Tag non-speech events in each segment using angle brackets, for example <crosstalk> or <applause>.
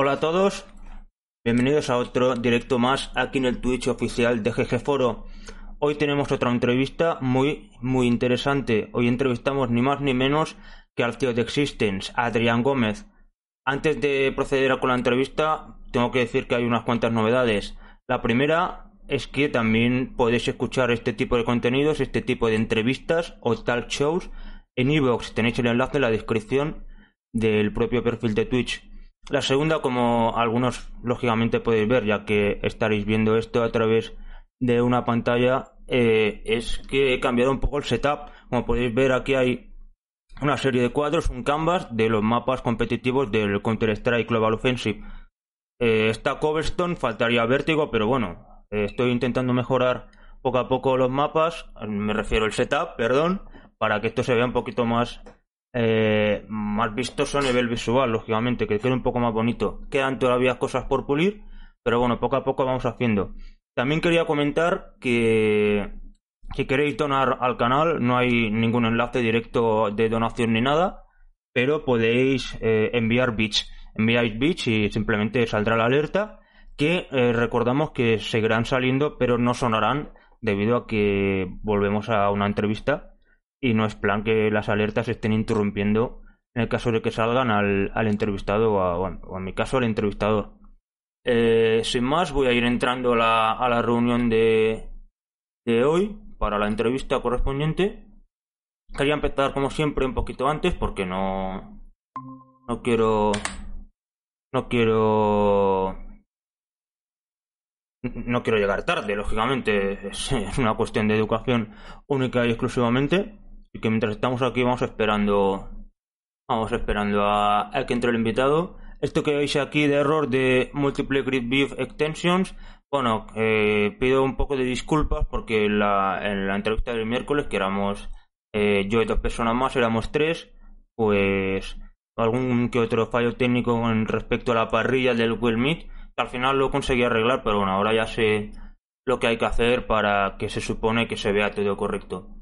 Hola a todos, bienvenidos a otro directo más aquí en el Twitch oficial de GG Foro. Hoy tenemos otra entrevista muy, muy interesante. Hoy entrevistamos ni más ni menos que al CEO de Existence, Adrián Gómez. Antes de proceder con la entrevista, tengo que decir que hay unas cuantas novedades. La primera es que también podéis escuchar este tipo de contenidos, este tipo de entrevistas o talk shows en iVoox. Tenéis el enlace en la descripción del propio perfil de Twitch. La segunda, como algunos lógicamente podéis ver, ya que estaréis viendo esto a través de una pantalla, eh, es que he cambiado un poco el setup. Como podéis ver, aquí hay una serie de cuadros, un canvas de los mapas competitivos del Counter-Strike Global Offensive. Eh, está Cobblestone, faltaría Vértigo, pero bueno, eh, estoy intentando mejorar poco a poco los mapas, me refiero al setup, perdón, para que esto se vea un poquito más eh, más vistoso a nivel visual, lógicamente, que quede un poco más bonito. Quedan todavía cosas por pulir, pero bueno, poco a poco vamos haciendo. También quería comentar que si queréis donar al canal, no hay ningún enlace directo de donación ni nada, pero podéis eh, enviar bits. Enviáis bits y simplemente saldrá la alerta que eh, recordamos que seguirán saliendo, pero no sonarán debido a que volvemos a una entrevista y no es plan que las alertas estén interrumpiendo en el caso de que salgan al, al entrevistado o, en mi caso al entrevistador. Eh, sin más, voy a ir entrando a la, a la reunión de, de hoy para la entrevista correspondiente. Quería empezar como siempre un poquito antes porque no no quiero no quiero no quiero llegar tarde, lógicamente es una cuestión de educación única y exclusivamente y que mientras estamos aquí vamos esperando vamos esperando a, que entre el invitado. Esto que veis aquí de error de Multiple Grid View Extensions. Bueno eh, pido un poco de disculpas porque la, en la entrevista del miércoles que éramos eh, yo y dos personas más éramos tres pues algún que otro fallo técnico en respecto a la parrilla del Google Meet que al final lo conseguí arreglar pero bueno ahora ya sé lo que hay que hacer para que se supone que se vea todo correcto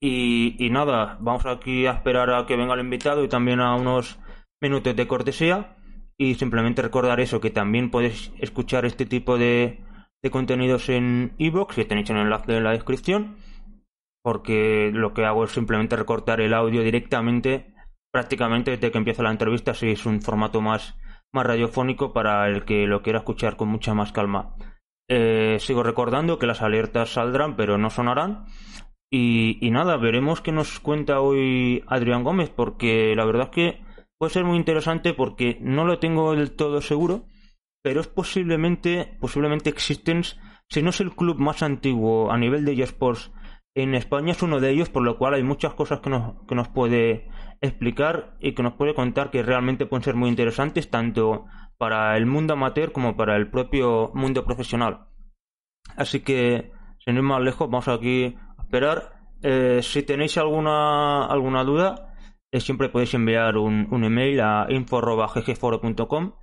y, nada, vamos aquí a esperar a que venga el invitado y también a unos minutos de cortesía. Y simplemente recordar eso, que también podéis escuchar este tipo de, de contenidos en iVoox, si tenéis el enlace en la descripción. Porque lo que hago es simplemente recortar el audio directamente, prácticamente desde que empieza la entrevista, si es un formato más, más radiofónico para el que lo quiera escuchar con mucha más calma. Eh, sigo recordando que las alertas saldrán, pero no sonarán. Y, nada, veremos qué nos cuenta hoy Adrián Gómez, porque la verdad es que puede ser muy interesante porque no lo tengo del todo seguro, pero es posiblemente, posiblemente Existence, si no es el club más antiguo a nivel de eSports en España, es uno de ellos, por lo cual hay muchas cosas que nos, que nos puede explicar y que nos puede contar que realmente pueden ser muy interesantes, tanto para el mundo amateur como para el propio mundo profesional. Así que, sin ir más lejos, vamos aquí esperar. Eh, si tenéis alguna, alguna duda, eh, siempre podéis enviar un, un email a info.ggforo.com.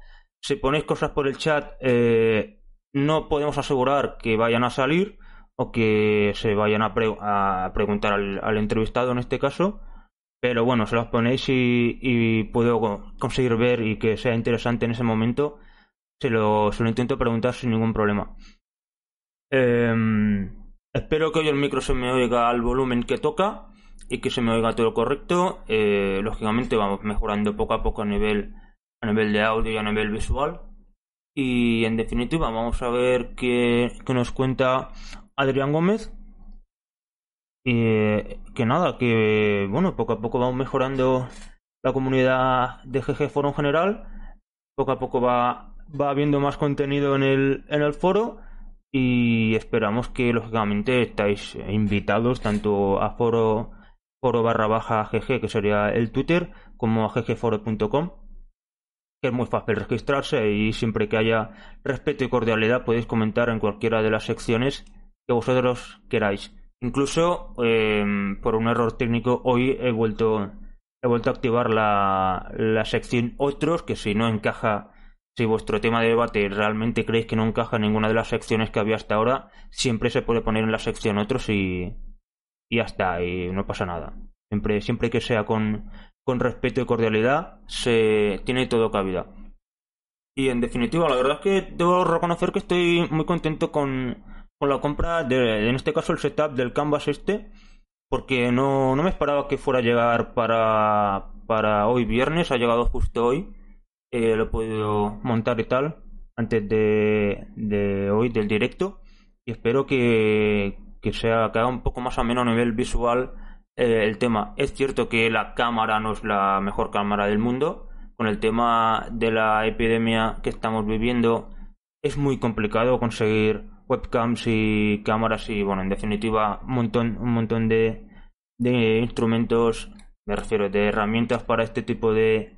Si ponéis cosas por el chat, eh, no podemos asegurar que vayan a salir o que se vayan a, preguntar al, entrevistado en este caso. Pero bueno, se las ponéis y, puedo conseguir ver y que sea interesante en ese momento. Se lo, se lo intento preguntar sin ningún problema. Eh, Espero que hoy el micro se me oiga al volumen que toca y que se me oiga todo correcto. Eh, lógicamente vamos mejorando poco a poco a nivel, a nivel de audio y a nivel visual. Y en definitiva vamos a ver qué, nos cuenta Adrián Gómez. Y que nada, que bueno, poco a poco vamos mejorando la comunidad de GG Foro en general. Poco a poco va, va habiendo más contenido en el, en el foro y esperamos que lógicamente estáis invitados tanto a foro foro barra baja GG, que sería el Twitter, como ggforo.com, que es muy fácil registrarse y siempre que haya respeto y cordialidad podéis comentar en cualquiera de las secciones que vosotros queráis. Incluso em, por un error técnico hoy he vuelto he vuelto a activar la, la sección otros que si no encaja si vuestro tema de debate realmente creéis que no encaja en ninguna de las secciones que había hasta ahora siempre se puede poner en la sección otros y y ya está y no pasa nada. Siempre siempre que sea con con respeto y cordialidad se tiene todo cabida. Y en definitiva la verdad es que debo reconocer que estoy muy contento con con la compra de, en este caso, el setup del Canvas este, porque no, no me esperaba que fuera a llegar para, para hoy viernes, ha llegado justo hoy, eh, lo he podido montar y tal, antes de, de hoy, del directo, y espero que, que sea que un poco más ameno a nivel visual eh, el tema. Es cierto que la cámara no es la mejor cámara del mundo, con el tema de la epidemia que estamos viviendo, es muy complicado conseguir webcams y cámaras y bueno, en definitiva un montón, un montón de, de instrumentos, me refiero, de herramientas para este tipo de,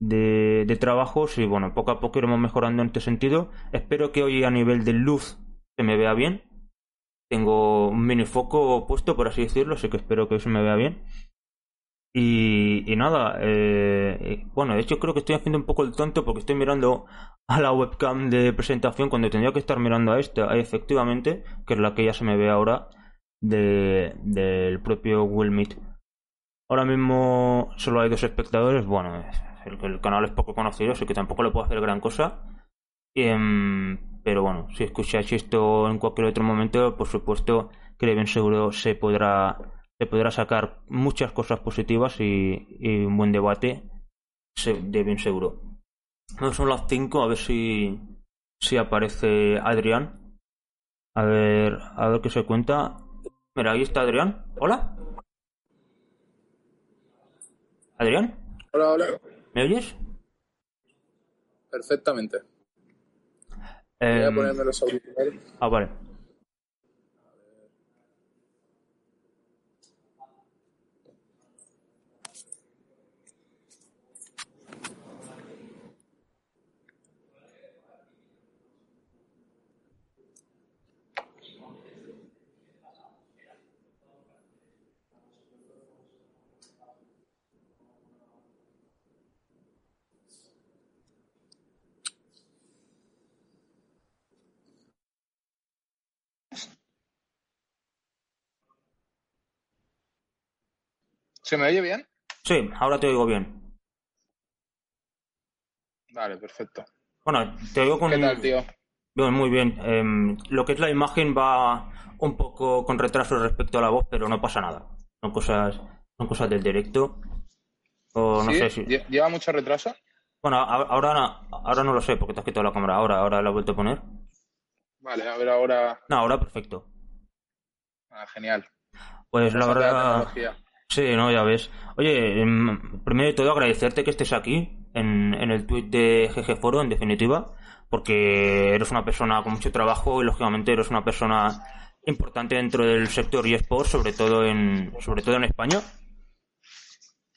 de, de, trabajos y bueno, poco a poco iremos mejorando en este sentido. Espero que hoy a nivel de luz se me vea bien. Tengo un mini foco puesto, por así decirlo, así que espero que se me vea bien. Y, y nada, eh, bueno, de hecho creo que estoy haciendo un poco el tonto porque estoy mirando a la webcam de presentación cuando tendría que estar mirando a esta, efectivamente, que es la que ya se me ve ahora de, del propio Will Meet. Ahora mismo solo hay dos espectadores, bueno, el, canal es poco conocido, así que tampoco le puedo hacer gran cosa. Um, pero bueno, si escucháis esto en cualquier otro momento, por supuesto que bien seguro se podrá se podrá sacar muchas cosas positivas y, y un buen debate de bien seguro. No son las 5, a ver si, si aparece Adrián. A ver, a ver qué se cuenta. Mira, ahí está Adrián. Hola. Adrián. Hola, hola. ¿Me oyes? Perfectamente. Voy a Em, ponerme los auriculares. ah, vale. ¿Se me oye bien? Sí, ahora te oigo bien. Vale, perfecto. Bueno, te oigo con... ¿Qué tal, tío? Bien, muy bien. Em, lo que es la imagen va un poco con retraso respecto a la voz, pero no pasa nada. Son cosas, son cosas del directo. O no ¿Sí? sé si. ¿Lle- ¿Lleva mucho retraso? Bueno, ahora, no- ahora no lo sé porque te has quitado la cámara. Ahora, ahora la he vuelto a poner. Vale, a ver ahora. No, ahora perfecto. Ah, genial. Pues la verdad. Sí, no, ya ves. Oye, em, primero de todo agradecerte que estés aquí en, en el tweet de GG Foro, en definitiva, porque eres una persona con mucho trabajo y lógicamente eres una persona importante dentro del sector eSports, sobre todo en, sobre todo en España.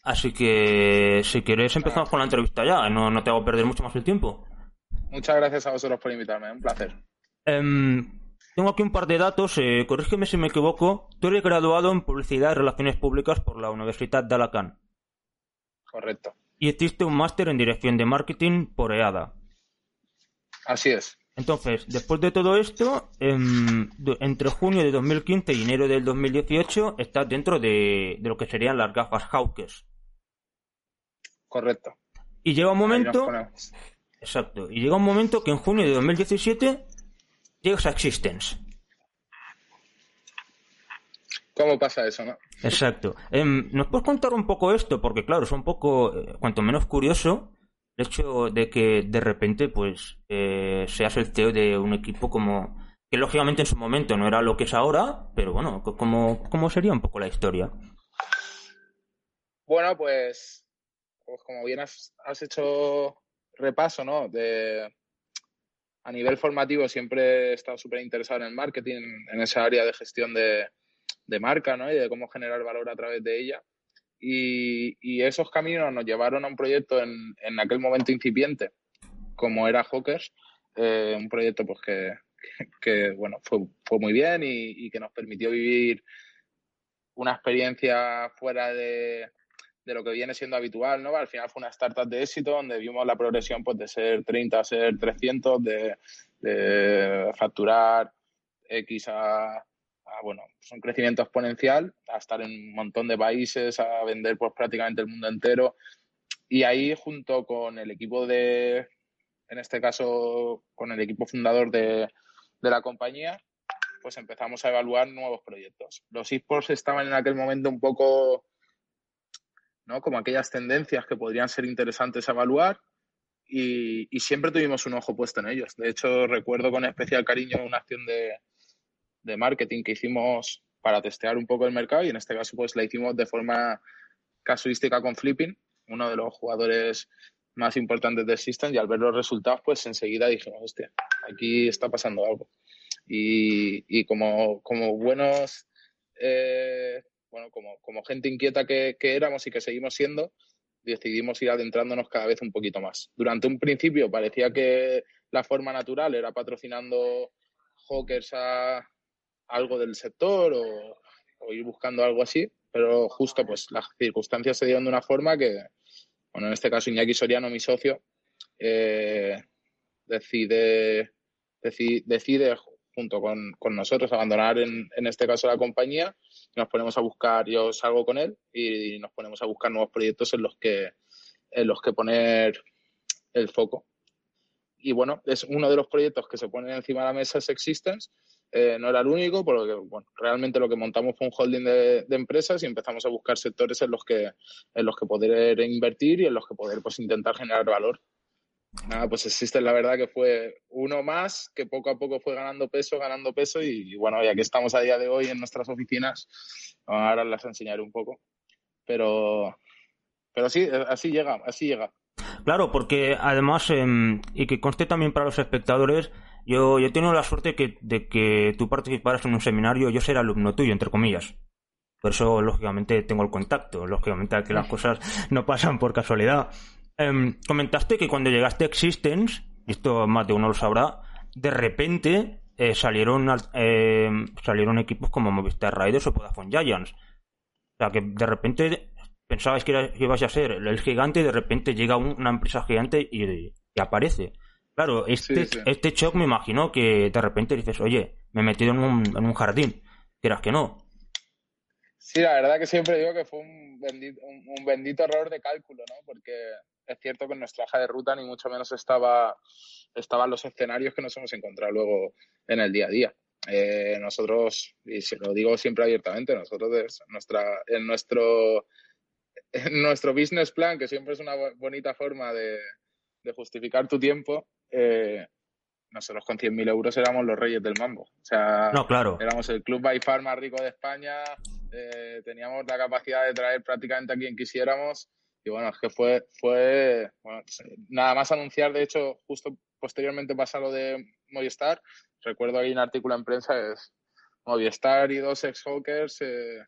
Así que si quieres empezamos con la entrevista ya, no, no te hago perder mucho más el tiempo. Muchas gracias a vosotros por invitarme, un placer. Em, tengo aquí un par de datos, eh, corrígeme si me equivoco. Tú eres graduado en Publicidad y Relaciones Públicas por la Universidad de Alacant. Correcto. y hiciste un máster en dirección de marketing por EADA. Así es. Entonces, después de todo esto, em, entre junio de 2015 y enero del 2018, estás dentro de, de lo que serían las gafas Hawkes. Correcto. Y llega un momento, exacto, y llega un momento que en junio de 2017 a Existence. ¿Cómo pasa eso, no? Exacto. Em, ¿Nos puedes contar un poco esto? Porque claro, es un poco, eh, cuanto menos curioso, el hecho de que de repente pues eh, seas el CEO de un equipo como que lógicamente en su momento no era lo que es ahora, pero bueno, ¿cómo, cómo sería un poco la historia? Bueno, pues, pues como bien has, has hecho repaso, ¿no? De, a nivel formativo siempre he estado súper interesado en el marketing, en esa área de gestión de, de marca ¿no? y de cómo generar valor a través de ella. Y, esos caminos nos llevaron a un proyecto en, en aquel momento incipiente, como era Hawkers, eh, un proyecto pues que, que, bueno, fue, fue muy bien y, que nos permitió vivir una experiencia fuera de, de lo que viene siendo habitual, ¿no? Al final fue una startup de éxito donde vimos la progresión pues, de ser 30 a ser 300, de, facturar X a, a, bueno, pues un crecimiento exponencial, a estar en un montón de países, a vender pues prácticamente el mundo entero. Y ahí junto con el equipo de, en este caso, con el equipo fundador de, de la compañía, pues empezamos a evaluar nuevos proyectos. Los esports estaban en aquel momento un poco Como aquellas tendencias que podrían ser interesantes a evaluar y, siempre tuvimos un ojo puesto en ellos. De hecho, recuerdo con especial cariño una acción de, de marketing que hicimos para testear un poco el mercado y en este caso pues la hicimos de forma casuística con Flipping, uno de los jugadores más importantes del System y al ver los resultados pues enseguida dijimos, hostia, aquí está pasando algo. Y, y como, como buenos eh, bueno, como, como gente inquieta que, que, éramos y que seguimos siendo, decidimos ir adentrándonos cada vez un poquito más. Durante un principio parecía que la forma natural era patrocinando hawkers a algo del sector o, ir buscando algo así, pero justo pues las circunstancias se dieron de una forma que, bueno, en este caso Iñaki Soriano, mi socio, eh, decide, decide, decide junto con, con nosotros abandonar en, en, este caso la compañía nos ponemos a buscar, yo salgo con él y nos ponemos a buscar nuevos proyectos en los que, en los que poner el foco. Y bueno, es uno de los proyectos que se ponen encima de la mesa es Existence. Eh, no era el único, porque bueno, realmente lo que montamos fue un holding de, de, empresas y empezamos a buscar sectores en los que en los que poder invertir y en los que poder pues intentar generar valor. Nada, pues existe la verdad que fue uno más que poco a poco fue ganando peso, ganando peso y, y bueno, ya que estamos a día de hoy en nuestras oficinas, ahora las enseñaré un poco. Pero, pero sí, así llega, así llega. Claro, porque además, eh, y que conste también para los espectadores, yo, yo tengo la suerte que, de que tú participaras en un seminario, yo ser alumno tuyo, entre comillas. Por eso, lógicamente, tengo el contacto. Lógicamente, que las cosas no pasan por casualidad. Eh, comentaste que cuando llegaste a Existence, y esto más de uno lo sabrá, de repente eh, salieron, eh, salieron equipos como Movistar Raiders o Vodafone Giants. O sea, que de repente pensabais que, era, que ibas a ser el gigante y de repente llega un, una empresa gigante y, y, aparece. Claro, este, sí, sí. este shock me imagino que de repente dices, oye, me he metido en un, en un jardín. Quieras que no. Sí, la verdad que siempre digo que fue un bendito, un, un bendito error de cálculo, ¿no? Porque es cierto que en nuestra hoja de ruta ni mucho menos estaba estaban los escenarios que nos hemos encontrado luego en el día a día. Eh, nosotros, y se lo digo siempre abiertamente, nosotros nuestra, en nuestro en nuestro business plan, que siempre es una bonita forma de, de justificar tu tiempo, eh, nosotros con 100.000 euros éramos los reyes del mambo. O sea, no, claro. éramos el club by far más rico de España, eh, teníamos la capacidad de traer prácticamente a quien quisiéramos y bueno, es que fue, fue bueno, nada más anunciar, de hecho, justo posteriormente pasa lo de Movistar, recuerdo ahí un artículo en prensa, es Movistar y dos ex-hawkers eh,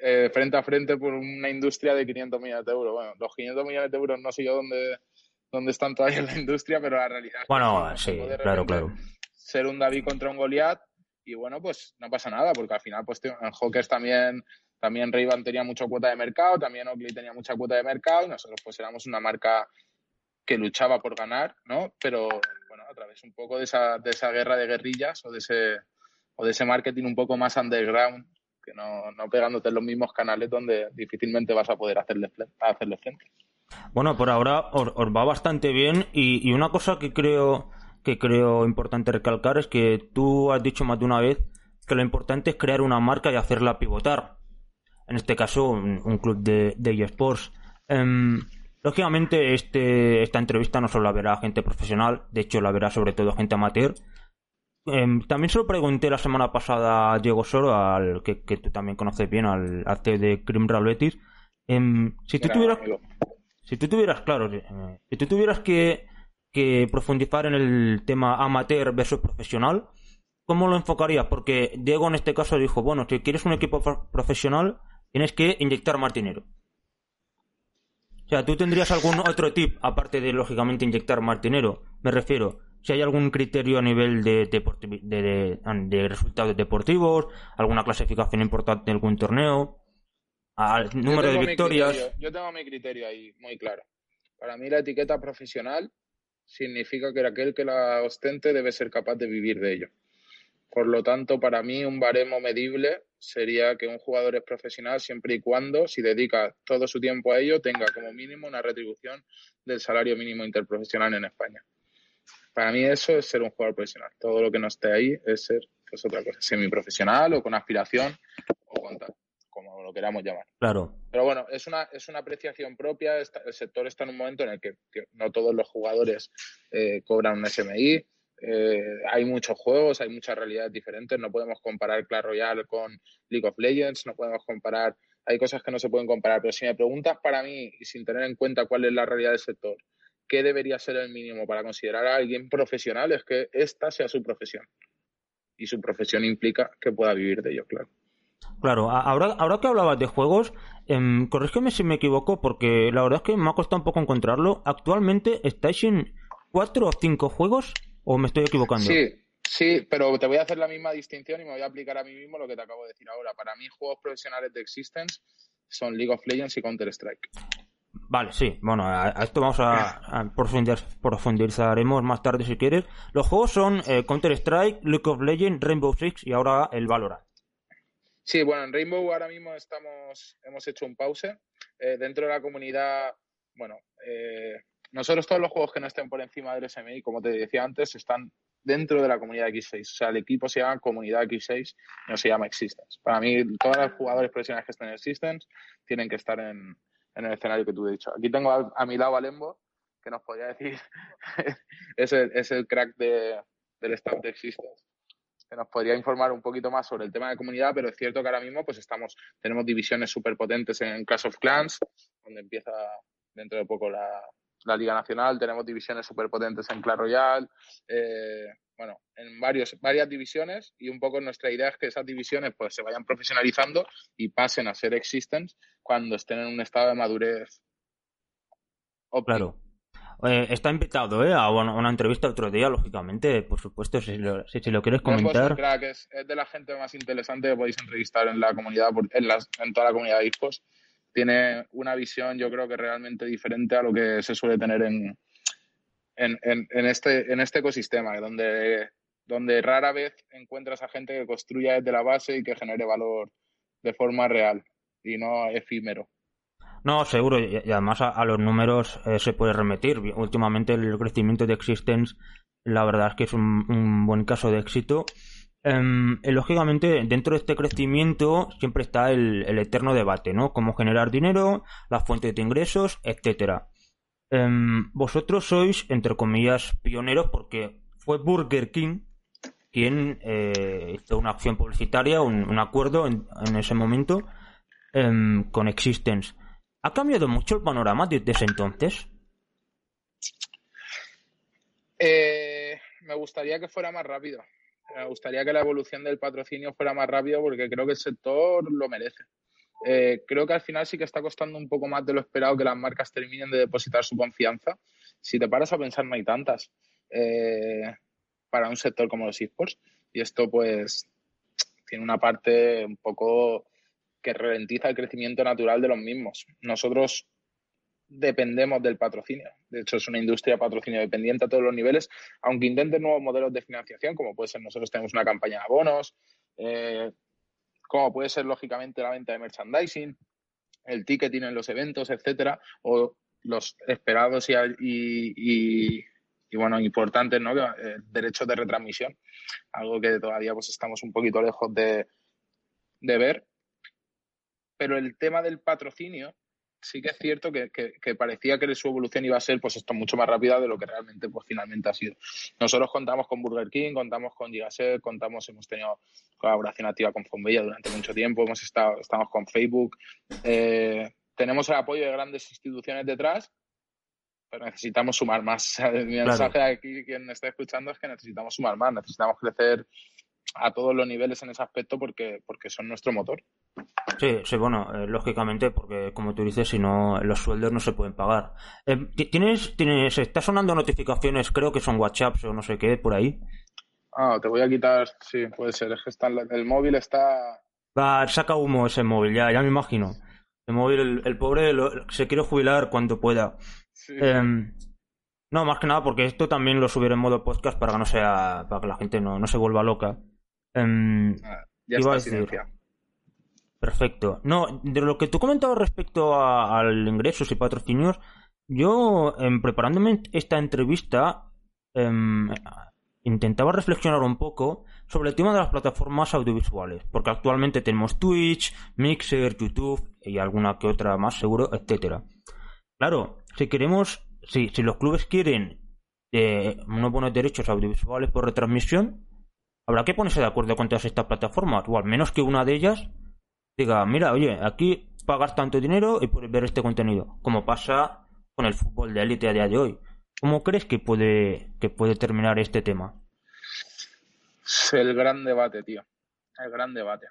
eh, frente a frente por una industria de 500 millones de euros. Bueno, los 500 millones de euros no sé yo dónde, dónde están todavía en la industria, pero la realidad bueno, es que sí, claro, claro. Ser un David contra un Goliat y bueno, pues no pasa nada, porque al final, pues en Hawkers también también ray tenía mucha cuota de mercado, también Oakley tenía mucha cuota de mercado y nosotros pues éramos una marca que luchaba por ganar, ¿no? Pero bueno, a través un poco de esa, de esa guerra de guerrillas o de ese, o de ese marketing un poco más underground, que no, no pegándote en los mismos canales donde difícilmente vas a poder hacerle, hacerle frente. Bueno, por ahora os, os va bastante bien y, y, una cosa que creo que creo importante recalcar es que tú has dicho más de una vez que lo importante es crear una marca y hacerla pivotar en este caso un, un club de, de eSports. Um, lógicamente, este, esta entrevista no solo la verá gente profesional, de hecho la verá sobre todo gente amateur. Um, también se lo pregunté la semana pasada a Diego Soro, al que, que tú también conoces bien, al, al CEO de Crimral Betis. Um, si tú tuvieras, si tú tuvieras, claro, eh, si tú tuvieras que, que profundizar en el tema amateur versus profesional, ¿cómo lo enfocarías? Porque Diego en este caso dijo, bueno, si quieres un equipo profesional, tienes que inyectar más dinero. O sea, ¿tú tendrías algún otro tip, aparte de, lógicamente, inyectar más dinero? Me refiero, si hay algún criterio a nivel de, de, resultados deportivos, alguna clasificación importante en algún torneo, al número de victorias. Yo tengo mi criterio ahí muy claro. Para mí la etiqueta profesional significa que aquel que la ostente debe ser capaz de vivir de ello. Por lo tanto, para mí un baremo medible sería que un jugador es profesional siempre y cuando, si dedica todo su tiempo a ello, tenga como mínimo una retribución del salario mínimo interprofesional en España. Para mí eso es ser un jugador profesional. Todo lo que no esté ahí es ser pues, otra cosa, semiprofesional o con aspiración o con tal, como lo queramos llamar. Claro. Pero bueno, es una, es una apreciación propia. El sector está en un momento en el que, no todos los jugadores eh, cobran un SMI eh, hay muchos juegos, hay muchas realidades diferentes. No podemos comparar Clash Royale con League of Legends, no podemos comparar. Hay cosas que no se pueden comparar. Pero si me preguntas para mí, y sin tener en cuenta cuál es la realidad del sector, qué debería ser el mínimo para considerar a alguien profesional, es que esta sea su profesión. Y su profesión implica que pueda vivir de ello, claro. Claro, ahora, ahora que hablabas de juegos, eh, corrígeme si me equivoco, porque la verdad es que me ha costado un poco encontrarlo. Actualmente estáis en cuatro o cinco juegos ¿O me estoy equivocando? Sí, sí, pero te voy a hacer la misma distinción y me voy a aplicar a mí mismo lo que te acabo de decir ahora. Para mí, juegos profesionales de Existence son League of Legends y Counter-Strike. Vale, sí. Bueno, a, esto vamos a, profundizaremos más tarde si quieres. Los juegos son eh, Counter-Strike, League of Legends, Rainbow Six y ahora el Valorant. Sí, bueno, en Rainbow ahora mismo estamos, hemos hecho un pause. Eh, dentro de la comunidad, bueno, eh, nosotros todos los juegos que no estén por encima del SMI, como te decía antes, están dentro de la comunidad X6. O sea, el equipo se llama Comunidad X6, no se llama Existence. Para mí, todos los jugadores profesionales que estén en Existence tienen que estar en, el escenario que tú he dicho. Aquí tengo a, mi lado a Lembo, que nos podría decir, <laughs> es, el, es el crack de, del staff de Existence que nos podría informar un poquito más sobre el tema de comunidad, pero es cierto que ahora mismo pues estamos, tenemos divisiones súper potentes en Clash of Clans, donde empieza dentro de poco la, la Liga Nacional, tenemos divisiones súper potentes en Clash Royale, eh, bueno, en varios, varias divisiones y un poco nuestra idea es que esas divisiones pues se vayan profesionalizando y pasen a ser existence cuando estén en un estado de madurez. Claro. Eh, está invitado ¿eh? a una, entrevista otro día, lógicamente, por supuesto, si lo, si, lo quieres comentar. es, de la gente más interesante que podéis entrevistar en la comunidad, en, las, en toda la comunidad de hijos tiene una visión, yo creo que realmente diferente a lo que se suele tener en, en, este, en este ecosistema, donde, donde rara vez encuentras a gente que construya desde la base y que genere valor de forma real y no efímero. No, seguro, y además a, los números eh, se puede remitir. Últimamente el crecimiento de Existence, la verdad es que es un buen caso de éxito Em, eh, lógicamente, dentro de este crecimiento siempre está el, eterno debate, ¿no? Cómo generar dinero, las fuentes de ingresos, etcétera. Em, vosotros sois, entre comillas, pioneros porque fue Burger King quien eh, hizo una acción publicitaria, un, acuerdo en, ese momento em, con Existence. ¿Ha cambiado mucho el panorama desde ese entonces? Eh, me gustaría que fuera más rápido me gustaría que la evolución del patrocinio fuera más rápido porque creo que el sector lo merece. Eh, creo que al final sí que está costando un poco más de lo esperado que las marcas terminen de depositar su confianza. Si te paras a pensar, no hay tantas eh, para un sector como los esports. Y esto, pues, tiene una parte un poco que ralentiza el crecimiento natural de los mismos. Nosotros dependemos del patrocinio. De hecho, es una industria patrocinio dependiente a todos los niveles, aunque intenten nuevos modelos de financiación, como puede ser nosotros tenemos una campaña de abonos, eh, como puede ser lógicamente la venta de merchandising, el ticketing en los eventos, etcétera, o los esperados y, bueno, importantes, ¿no? Eh, derechos de retransmisión, algo que todavía pues estamos un poquito lejos de, de ver. Pero el tema del patrocinio sí que es cierto que, parecía que su evolución iba a ser pues esto mucho más rápida de lo que realmente pues finalmente ha sido. Nosotros contamos con Burger King, contamos con Gigaset, contamos, hemos tenido colaboración activa con Fonbella durante mucho tiempo, hemos estado, estamos con Facebook, eh, tenemos el apoyo de grandes instituciones detrás, pero necesitamos sumar más. <laughs> Mi mensaje aquí, quien está escuchando, es que necesitamos sumar más, necesitamos crecer a todos los niveles en ese aspecto porque, porque son nuestro motor. Sí, sí, bueno, eh, lógicamente, porque como tú dices, si no, los sueldos no se pueden pagar. Eh, ¿Tienes, tienes, está sonando notificaciones, creo que son WhatsApps o no sé qué, por ahí? Ah, te voy a quitar, sí, puede ser, es que está, el móvil está... Va, saca humo ese móvil, ya, ya me imagino. El móvil, el, pobre se quiere jubilar cuando pueda. Em, no, más que nada porque esto también lo subiré en modo podcast para que no sea, para que la gente no, no se vuelva loca. Ya está Perfecto. No, de lo que tú comentabas respecto al ingresos y patrocinios, yo, en preparándome esta entrevista, em, intentaba reflexionar un poco sobre el tema de las plataformas audiovisuales, porque actualmente tenemos Twitch, Mixer, YouTube y alguna que otra más seguro, etcétera. Claro, si queremos, si, si los clubes quieren eh, unos buenos derechos audiovisuales por retransmisión, habrá que ponerse de acuerdo con todas estas plataformas, o al menos que una de ellas diga, mira, oye, aquí pagas tanto dinero y puedes ver este contenido, como pasa con el fútbol de élite a día de hoy. ¿Cómo crees que puede, que puede terminar este tema? El gran debate, tío. El gran debate.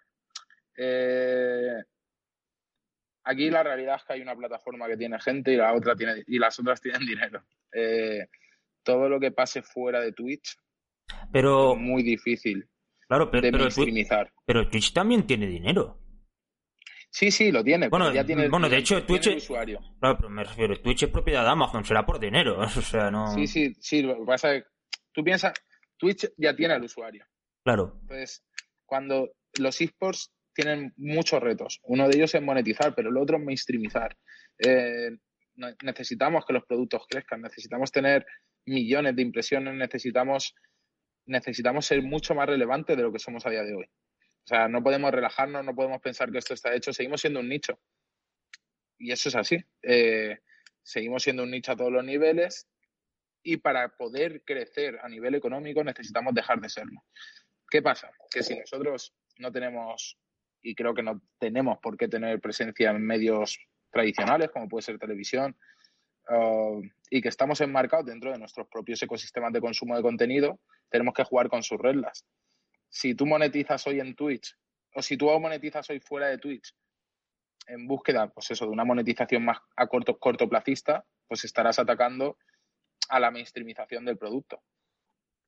Eh, aquí la realidad es que hay una plataforma que tiene gente y la otra tiene y las otras tienen dinero. Eh, todo lo que pase fuera de Twitch pero, es muy difícil claro, pero, de pero, pero Twitch también tiene dinero. Sí, sí, lo tiene. Bueno, ya tiene, bueno de hecho, Twitch. usuario. Claro, pero me refiero, Twitch es propiedad de Amazon, será por dinero. <laughs> O sea, no. Sí, sí, sí. Lo que pasa es que tú piensas, Twitch ya tiene al usuario. Claro. Entonces, cuando los esports tienen muchos retos, uno de ellos es monetizar, pero el otro es mainstreamizar. Eh, necesitamos que los productos crezcan, necesitamos tener millones de impresiones, necesitamos, necesitamos ser mucho más relevantes de lo que somos a día de hoy. O sea, no podemos relajarnos, no podemos pensar que esto está hecho, seguimos siendo un nicho. Y eso es así. Eh, seguimos siendo un nicho a todos los niveles y para poder crecer a nivel económico necesitamos dejar de serlo. ¿Qué pasa? Que si nosotros no tenemos, y creo que no tenemos por qué tener presencia en medios tradicionales, como puede ser televisión, uh, y que estamos enmarcados dentro de nuestros propios ecosistemas de consumo de contenido, tenemos que jugar con sus reglas si tú monetizas hoy en Twitch o si tú monetizas hoy fuera de Twitch en búsqueda, pues eso, de una monetización más a corto, cortoplacista, pues estarás atacando a la mainstreamización del producto.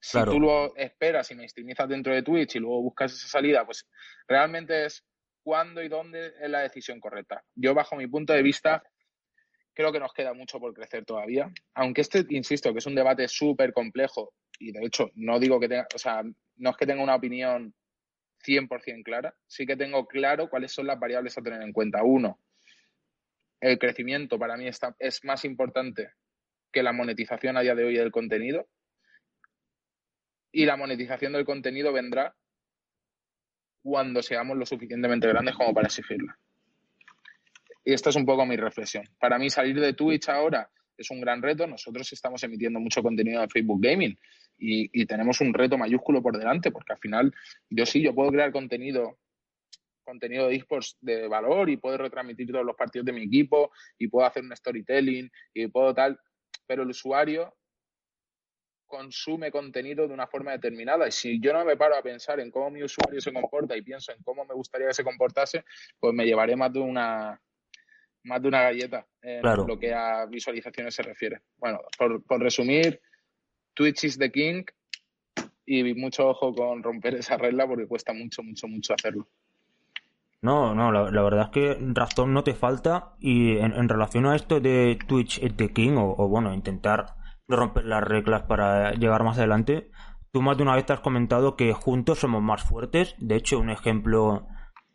Si tú lo esperas y mainstreamizas dentro de Twitch y luego buscas esa salida, pues realmente es cuándo y dónde es la decisión correcta. Yo, bajo mi punto de vista, creo que nos queda mucho por crecer todavía. Aunque este, insisto, que es un debate súper complejo y de hecho no digo que tenga, o sea, no es que tenga una opinión 100% clara, sí que tengo claro cuáles son las variables a tener en cuenta. Uno, el crecimiento para mí está, es más importante que la monetización a día de hoy del contenido. Y la monetización del contenido vendrá cuando seamos lo suficientemente grandes como para exigirla. Y esta es un poco mi reflexión. Para mí salir de Twitch ahora es un gran reto. Nosotros estamos emitiendo mucho contenido de Facebook Gaming y, tenemos un reto mayúsculo por delante, porque al final yo sí, yo puedo crear contenido contenido de esports de valor y puedo retransmitir todos los partidos de mi equipo y puedo hacer un storytelling y puedo tal, pero el usuario consume contenido de una forma determinada y si yo no me paro a pensar en cómo mi usuario se comporta y pienso en cómo me gustaría que se comportase, pues me llevaré más de una más de una galleta en lo que a visualizaciones se refiere. Bueno, por, por resumir, Twitch is the king y mucho ojo con romper esa regla porque cuesta mucho, mucho, mucho hacerlo. No, no, la, verdad es que razón no te falta y en, relación a esto de Twitch is the king o, bueno, intentar romper las reglas para llegar más adelante, tú más de una vez te has comentado que juntos somos más fuertes. De hecho, un ejemplo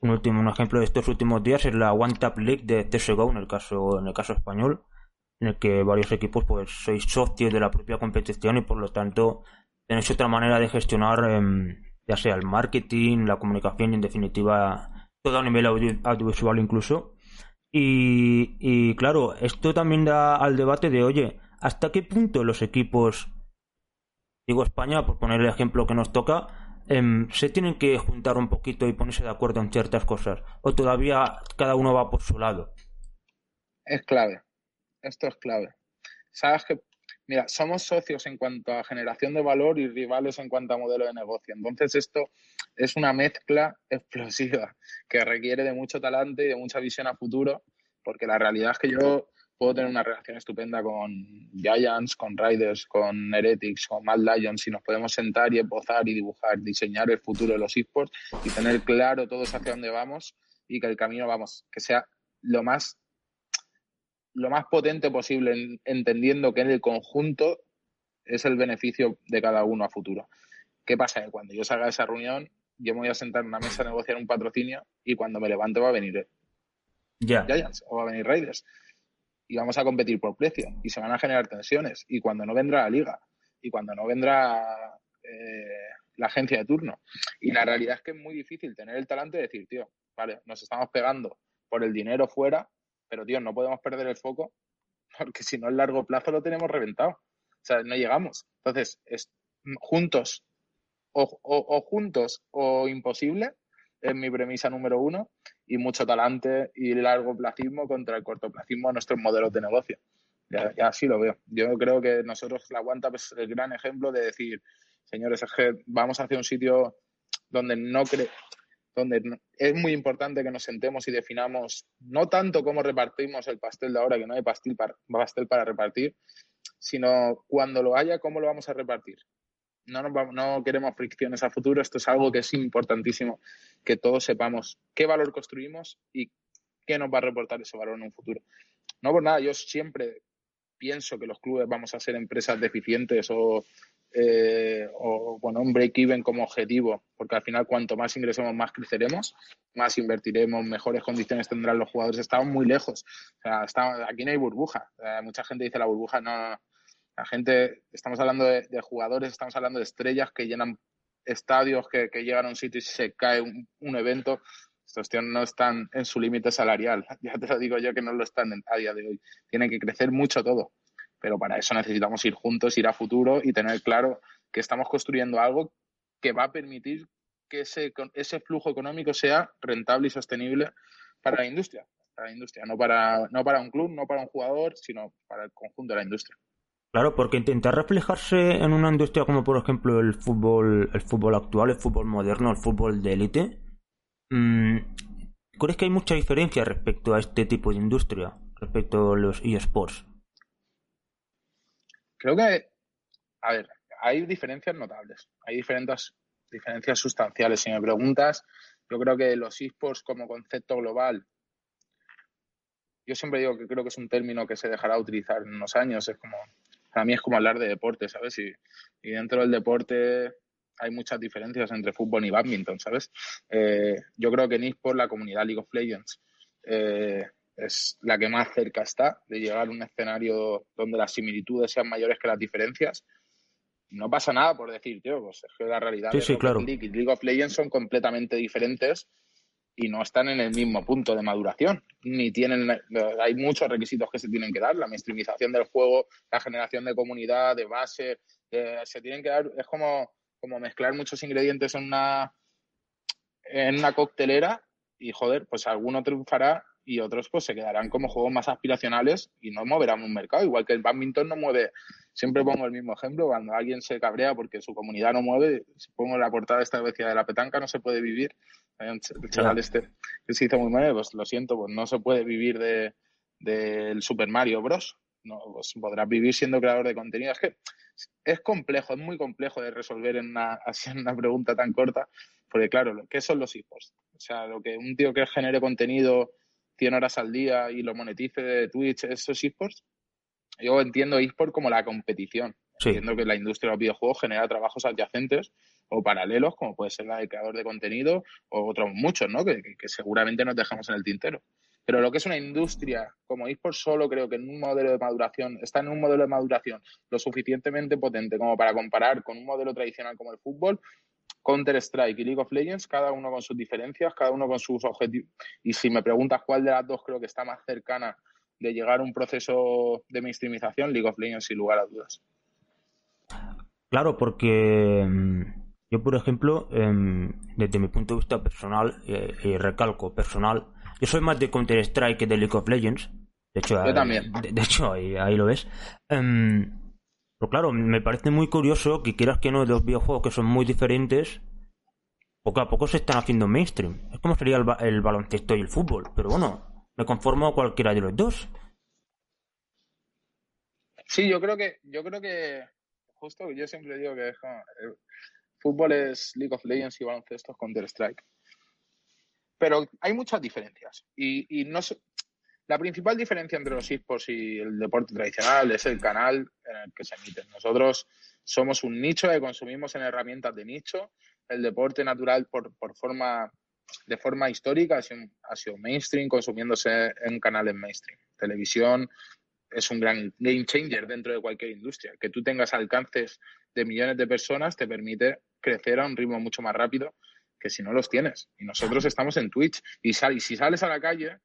un último un ejemplo de estos últimos días es la One Tap League de CSGO en el caso en el caso español en el que varios equipos pues sois socios de la propia competición y por lo tanto tenéis otra manera de gestionar em, ya sea el marketing, la comunicación y en definitiva todo a nivel audiovisual incluso. Y, y claro, esto también da al debate de, oye, ¿hasta qué punto los equipos, digo España, por poner el ejemplo que nos toca, em, se tienen que juntar un poquito y ponerse de acuerdo en ciertas cosas? ¿O todavía cada uno va por su lado? Es clave esto es clave. Sabes que, mira, somos socios en cuanto a generación de valor y rivales en cuanto a modelo de negocio. Entonces, esto es una mezcla explosiva que requiere de mucho talante y de mucha visión a futuro, porque la realidad es que yo puedo tener una relación estupenda con Giants, con Riders, con Heretics, con Mad Lions y nos podemos sentar y esbozar y dibujar, diseñar el futuro de los esports y tener claro todos hacia dónde vamos y que el camino, vamos, que sea lo más lo más potente posible, entendiendo que en el conjunto es el beneficio de cada uno a futuro. ¿Qué pasa? Que cuando yo salga de esa reunión, yo me voy a sentar en una mesa a negociar un patrocinio y cuando me levante va a venir Giants o va a venir Raiders y vamos a competir por precio y se van a generar tensiones y cuando no vendrá la liga y cuando no vendrá eh, la agencia de turno. Y la realidad es que es muy difícil tener el talante de decir, tío, vale, nos estamos pegando por el dinero fuera, pero tío, no podemos perder el foco <laughs> porque si no, a largo plazo lo tenemos reventado. O sea, no llegamos. Entonces, es, juntos o, o juntos o imposible es mi premisa número uno y mucho talante y largo placismo contra el cortoplacismo a nuestros modelos de negocio. Ya, así lo veo. Yo creo que nosotros, la Guanta, es el gran ejemplo de decir, señores, vamos hacia un sitio donde no cree donde es muy importante que nos sentemos y definamos no tanto cómo repartimos el pastel de ahora, que no hay pastel para, pastel para repartir, sino cuando lo haya, cómo lo vamos a repartir no, queremos fricciones a futuro. Esto es algo que es importantísimo que todos sepamos qué valor construimos y qué nos va a reportar ese valor en un futuro. No por nada, yo siempre pienso que los clubes vamos a ser empresas deficientes o, eh, o bueno, un break-even como objetivo, porque al final cuanto más ingresemos, más creceremos, más invertiremos, mejores condiciones tendrán los jugadores. Estamos muy lejos. O sea, aquí no hay burbuja. mucha gente dice la burbuja no la gente, estamos hablando de, jugadores, estamos hablando de estrellas que llenan estadios, que, llegan a un sitio y se cae un, evento. Estos tíos no están en su límite salarial. <laughs> Ya te lo digo yo que no lo están a día de hoy. Tiene que crecer mucho todo. Pero para eso necesitamos ir juntos, ir a futuro y tener claro que estamos construyendo algo que va a permitir que ese, ese flujo económico sea rentable y sostenible para la industria. Para la industria, no para, no para un club, no para un jugador, sino para el conjunto de la industria. Claro, porque intentar reflejarse en una industria como por ejemplo el fútbol, el fútbol actual, el fútbol moderno, el fútbol de élite, mm, ¿crees que hay mucha diferencia respecto a este tipo de industria, respecto a los eSports? Creo que, a ver, hay diferencias notables, hay diferentes diferencias sustanciales. Si me preguntas, yo creo que los eSports como concepto global yo siempre digo que creo que es un término que se dejará utilizar en unos años. Es como para mí es como hablar de deporte, ¿sabes? Y, dentro del deporte hay muchas diferencias entre fútbol y badminton, ¿sabes? Eh, yo creo que en por la comunidad League of Legends eh, es la que más cerca está de llegar a un escenario donde las similitudes sean mayores que las diferencias. No pasa nada por decir, tío, pues es que la realidad sí, sí, claro. League y League of Legends son completamente diferentes y no están en el mismo punto de maduración, ni tienen, hay muchos requisitos que se tienen que dar, la mainstreamización del juego, la generación de comunidad, de base, eh, se tienen que dar, es como, como mezclar muchos ingredientes en una, en una coctelera y joder, pues alguno triunfará y otros pues se quedarán como juegos más aspiracionales y no moverán un mercado, igual que el badminton no mueve, siempre pongo el mismo ejemplo, cuando alguien se cabrea porque su comunidad no mueve, si pongo la portada esta vez de la petanca no se puede vivir, el chaval este que se hizo muy mal, pues lo siento, pues no se puede vivir de del Super Mario Bros. No, pues podrás vivir siendo creador de contenido. Es que es complejo, es muy complejo de resolver en una, <laughs> así en una pregunta tan corta, porque claro, ¿qué son los esports? O sea, lo que un tío que genere contenido 100 horas al día y lo monetice de Twitch, ¿esos esports? Yo entiendo esports como la competición. Entiendo que la industria de los videojuegos genera trabajos adyacentes o paralelos, como puede ser la de creador de contenido o otros muchos, ¿no? Que, seguramente nos dejamos en el tintero. Pero lo que es una industria como eSports solo creo que en un modelo de maduración, está en un modelo de maduración lo suficientemente potente como para comparar con un modelo tradicional como el fútbol, Counter-Strike y League of Legends, cada uno con sus diferencias, cada uno con sus objetivos. Y si me preguntas cuál de las dos creo que está más cercana de llegar a un proceso de mainstreamización, League of Legends sin lugar a dudas. Claro, porque mm, yo, por ejemplo, em, desde mi punto de vista personal, eh, y recalco, personal, yo soy más de Counter-Strike que de League of Legends. De hecho, yo también. De, hecho, ahí, lo ves. Em, pero claro, me parece muy curioso que quieras que no, dos videojuegos que son muy diferentes, poco a poco se están haciendo mainstream. Es como sería el, el baloncesto y el fútbol, pero bueno, me conformo cualquiera de los dos. Sí, yo creo que, yo creo que justo yo siempre digo que el fútbol es League of Legends y baloncesto es Counter Strike. Pero hay muchas diferencias. Y, y no la principal diferencia entre los esports y el deporte tradicional es el canal en el que se emiten. Nosotros somos un nicho que consumimos en herramientas de nicho. El deporte natural por, por forma de forma histórica ha sido, ha sido mainstream, consumiéndose en canales mainstream. Televisión, es un gran game changer dentro de cualquier industria. Que tú tengas alcances de millones de personas te permite crecer a un ritmo mucho más rápido que si no los tienes. Y nosotros estamos en Twitch. Y, y si sales a la calle,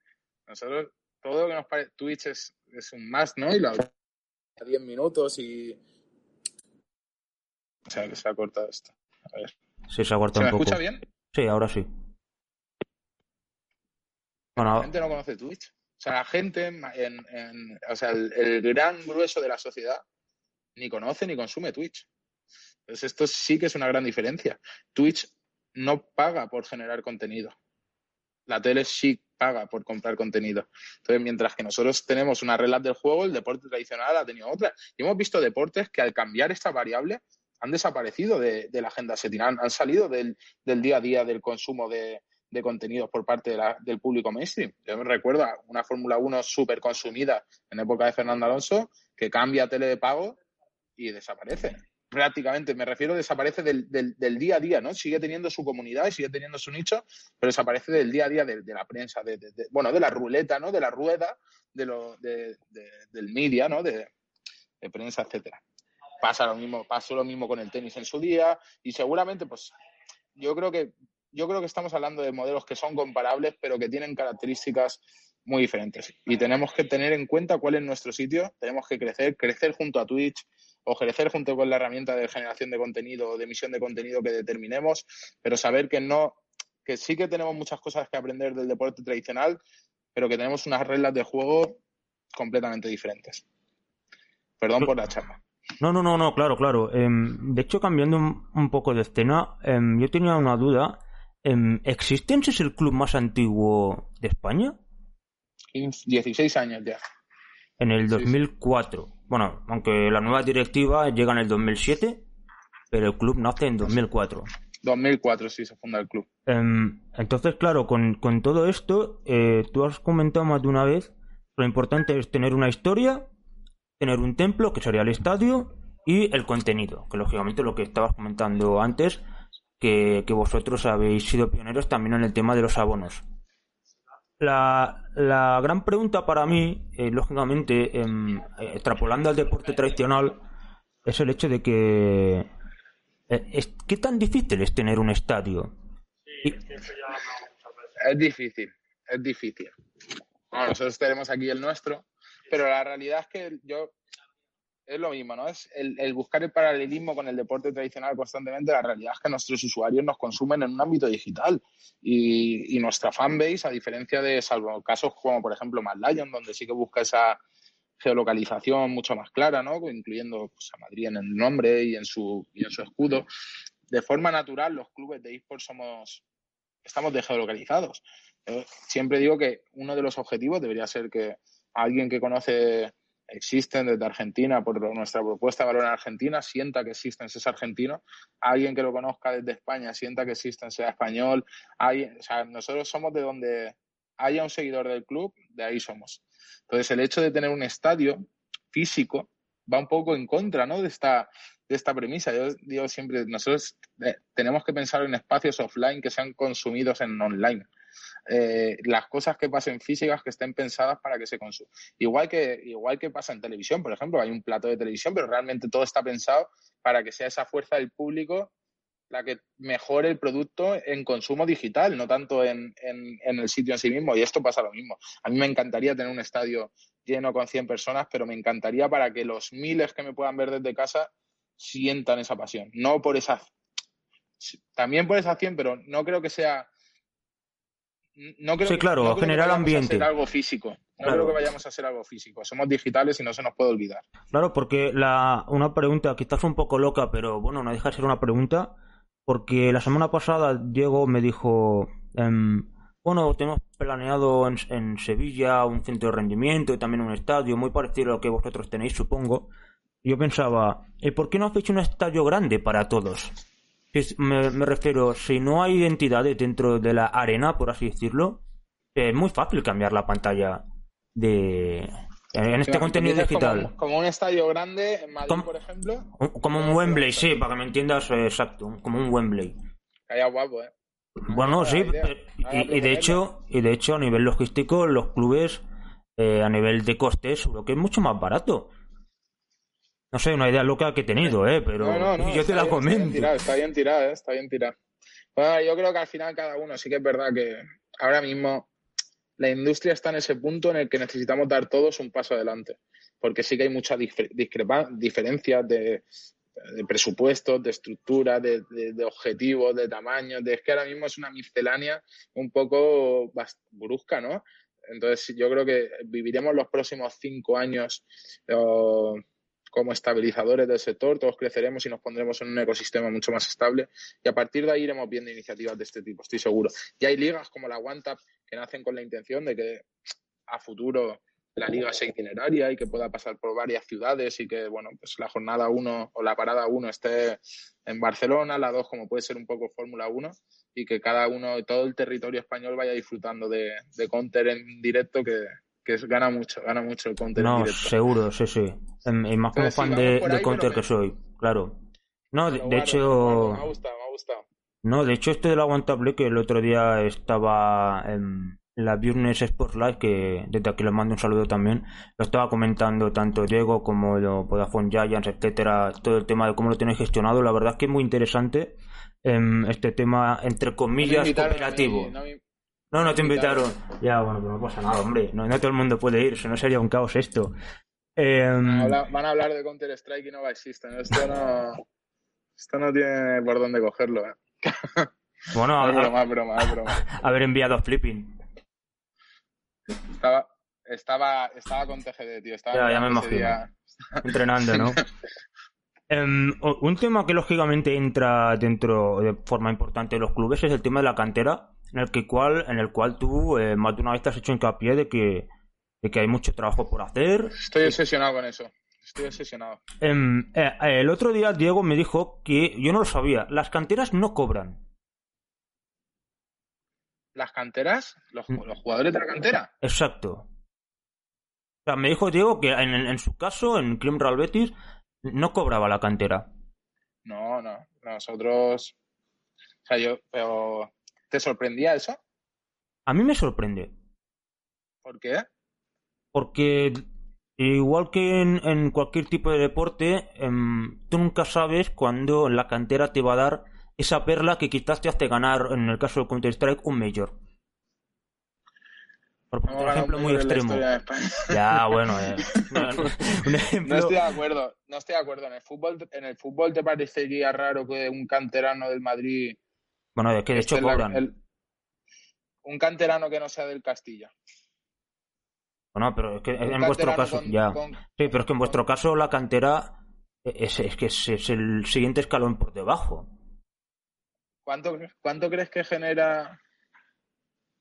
nosotros, todo lo que nos parece, Twitch es, es un más, ¿no? Y lo 10 minutos y... O sea, que se ha cortado esto. A ver. Sí, se ha cortado ¿Se un me poco. escucha bien? Sí, ahora sí. La gente no conoce Twitch. O sea, la gente, en, o sea, el, gran grueso de la sociedad ni conoce ni consume Twitch. Entonces, esto sí que es una gran diferencia. Twitch no paga por generar contenido. La tele sí paga por comprar contenido. Entonces, mientras que nosotros tenemos una regla del juego, el deporte tradicional ha tenido otra. Y hemos visto deportes que al cambiar esta variable han desaparecido de, la agenda setina, han, salido del, día a día del consumo de, de contenidos por parte de la, del público mainstream. Yo me recuerdo a una Fórmula 1 súper consumida en época de Fernando Alonso que cambia a tele de pago y desaparece. Prácticamente, me refiero, desaparece del, del, día a día, ¿no? Sigue teniendo su comunidad y sigue teniendo su nicho, pero desaparece del día a día de, de la prensa, de, bueno, de la ruleta, ¿no? De la rueda, de lo, del media, ¿no? De, prensa, etcétera. Pasa lo mismo, pasó lo mismo con el tenis en su día y seguramente, pues, yo creo que yo creo que estamos hablando de modelos que son comparables, pero que tienen características muy diferentes. Y tenemos que tener en cuenta cuál es nuestro sitio, tenemos que crecer, crecer junto a Twitch o crecer junto con la herramienta de generación de contenido o de emisión de contenido que determinemos, pero saber que no, que sí que tenemos muchas cosas que aprender del deporte tradicional, pero que tenemos unas reglas de juego completamente diferentes. Perdón por la charla. No, no, no, no, claro, claro. Eh, de hecho, cambiando un, poco de escena, eh, yo tenía una duda. ¿Existence es el club más antiguo de España? 16 años ya. En el 2004. Sí, sí. Bueno, aunque la nueva directiva llega en el 2007, pero el club nace en 2004. 2004 sí se funda el club. Entonces, claro, con, con todo esto, eh, tú has comentado más de una vez, lo importante es tener una historia, tener un templo, que sería el estadio, y el contenido, que lógicamente lo que estabas comentando antes, que, que, vosotros habéis sido pioneros también en el tema de los abonos. La, la gran pregunta para mí, eh, lógicamente, eh, extrapolando al deporte tradicional, es el hecho de que eh, es, ¿qué tan difícil es tener un estadio? Y... Es difícil, es difícil. Bueno, nosotros tenemos aquí el nuestro, pero la realidad es que yo es lo mismo, ¿no? Es el, buscar el paralelismo con el deporte tradicional constantemente. La realidad es que nuestros usuarios nos consumen en un ámbito digital y, y nuestra fanbase, a diferencia de, salvo casos como por ejemplo Mad Lion, donde sí que busca esa geolocalización mucho más clara, ¿no? Incluyendo pues, a Madrid en el nombre y en su, y en su escudo. De forma natural, los clubes de esports somos, estamos geolocalizados. Yo siempre digo que uno de los objetivos debería ser que alguien que conoce existen desde Argentina por nuestra propuesta de valor en Argentina, sienta que existen, es argentino, alguien que lo conozca desde España, sienta que existen, sea español, hay, o sea, nosotros somos de donde haya un seguidor del club, de ahí somos. Entonces, el hecho de tener un estadio físico va un poco en contra, ¿no? De esta, de esta premisa. Yo digo siempre, nosotros eh, tenemos que pensar en espacios offline que sean consumidos en online. Eh, las cosas que pasen físicas que estén pensadas para que se consuman. Igual que, igual que pasa en televisión, por ejemplo, hay un plato de televisión, pero realmente todo está pensado para que sea esa fuerza del público la que mejore el producto en consumo digital, no tanto en, en, el sitio en sí mismo. Y esto pasa lo mismo. A mí me encantaría tener un estadio lleno con 100 personas, pero me encantaría para que los miles que me puedan ver desde casa sientan esa pasión. No por esa... También por esa 100, pero no creo que sea no creo sí, claro, no creo que ambiente. A hacer algo físico. No claro. creo que vayamos a hacer algo físico. Somos digitales y no se nos puede olvidar. Claro, porque la, una pregunta quizás un poco loca, pero bueno, no deja de ser una pregunta. porque la semana pasada Diego me dijo, em, bueno, tenemos planeado en, en, Sevilla un centro de rendimiento y también un estadio muy parecido a lo que vosotros tenéis, supongo. Yo pensaba, ¿y por qué no hacéis un estadio grande para todos? Me, me refiero, si no hay identidades dentro de la arena, por así decirlo, es muy fácil cambiar la pantalla de, en este contenido digital. Como, un estadio grande en Madrid, por ejemplo. Como un Wembley, sí, para que me entiendas eh, exacto. Como un Wembley. Calla guapo, ¿eh? Bueno, sí. Y, de hecho, y de hecho, a nivel logístico, los clubes, eh, a nivel de costes, lo que es mucho más barato. No sé, una idea loca que he tenido, ¿eh? Pero yo te la comento. Está bien tirado, ¿eh? Está bien tirado. Bueno, yo creo que al final cada uno, sí que es verdad que ahora mismo la industria está en ese punto en el que necesitamos dar todos un paso adelante, porque sí que hay muchas diferencias de, presupuestos, de estructura, de, objetivos, de tamaños, de es que ahora mismo es una miscelánea un poco brusca, ¿no? Entonces yo creo que viviremos los próximos cinco años como estabilizadores del sector, todos creceremos y nos pondremos en un ecosistema mucho más estable y a partir de ahí iremos viendo iniciativas de este tipo, estoy seguro. Y hay ligas como la OneTap que nacen con la intención de que a futuro la liga sea itineraria y que pueda pasar por varias ciudades y que, bueno, pues la jornada 1 o la parada 1 esté en Barcelona, la 2 como puede ser un poco Fórmula 1 y que cada uno, todo el territorio español vaya disfrutando de, de Counter en directo que, que gana mucho, gana mucho el Counter no, directo. seguro, sí, sí. Y más como fan de, Counter que soy, claro. No, de, hecho... Me ha gustado, me ha gustado. No, de hecho este de la Aguantable que el otro día estaba en la Business Sports Live, que desde aquí les mando un saludo también, lo estaba comentando tanto Diego como Vodafone Giants, etcétera, todo el tema de cómo lo tenéis gestionado, la verdad es que es muy interesante este tema, entre comillas, cooperativo. No, no te invitaron. Ya, bueno, pero no pasa nada, hombre. No, todo el mundo puede ir, si no sería un caos esto. Em, van a hablar de Counter Strike y no va a existir. Esto no, esto no tiene por dónde cogerlo. ¿eh? <laughs> Bueno, <laughs> es broma, es broma, es broma. <laughs> Haber enviado a Flipping. Estaba, estaba, estaba con TGD, tío. Estaba ya, ya me imagino. Entrenando, ¿no? Em, un tema que lógicamente entra dentro de forma importante de los clubes es el tema de la cantera en el, que cual, en el cual tú eh, más de una vez te has hecho hincapié de que, de que hay mucho trabajo por hacer. Estoy obsesionado con eso. Estoy obsesionado. Em, eh, el otro día Diego me dijo que yo no lo sabía. Las canteras no cobran. ¿Las canteras? ¿Los, mm. los jugadores de la cantera? Exacto. O sea, me dijo Diego que en, en su caso, en Crim Real Betis, no cobraba la cantera. No, no. Nosotros. O sea, yo. Pero ¿Te sorprendía eso? A mí me sorprende. ¿Por qué? Porque igual que en, cualquier tipo de deporte, em, tú nunca sabes cuándo la cantera te va a dar esa perla que quizás te hace ganar, en el caso de Counter-Strike, un Major. Por un ejemplo muy extremo. Ya, bueno. Eh. <laughs> No estoy de acuerdo. No estoy de acuerdo. En el fútbol, en el fútbol te parecería raro que un canterano del Madrid bueno, es que de hecho este cobran. un canterano que no sea del Castilla. Bueno, pero es que en vuestro caso, ya. Sí, pero es que en vuestro caso la cantera es, que es, el siguiente escalón por debajo. ¿Cuánto, cuánto crees que genera?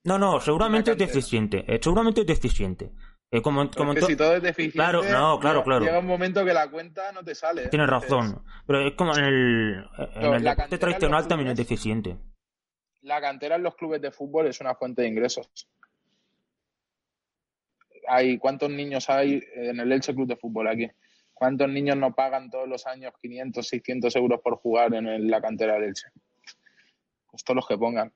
No, no, seguramente es deficiente. Eh, seguramente es deficiente. Eh, como, como si todo es deficiente, claro, no, claro, claro. llega un momento que la cuenta no te sale. Tienes razón. Pero es como en el, en el deporte tradicional también es deficiente. La cantera en los clubes de fútbol es una fuente de ingresos. Hay, ¿Cuántos niños hay en el Elche Club de Fútbol aquí? ¿Cuántos niños no pagan todos los años 500, 600 euros por jugar en la cantera del Elche? Pues todos los que pongan.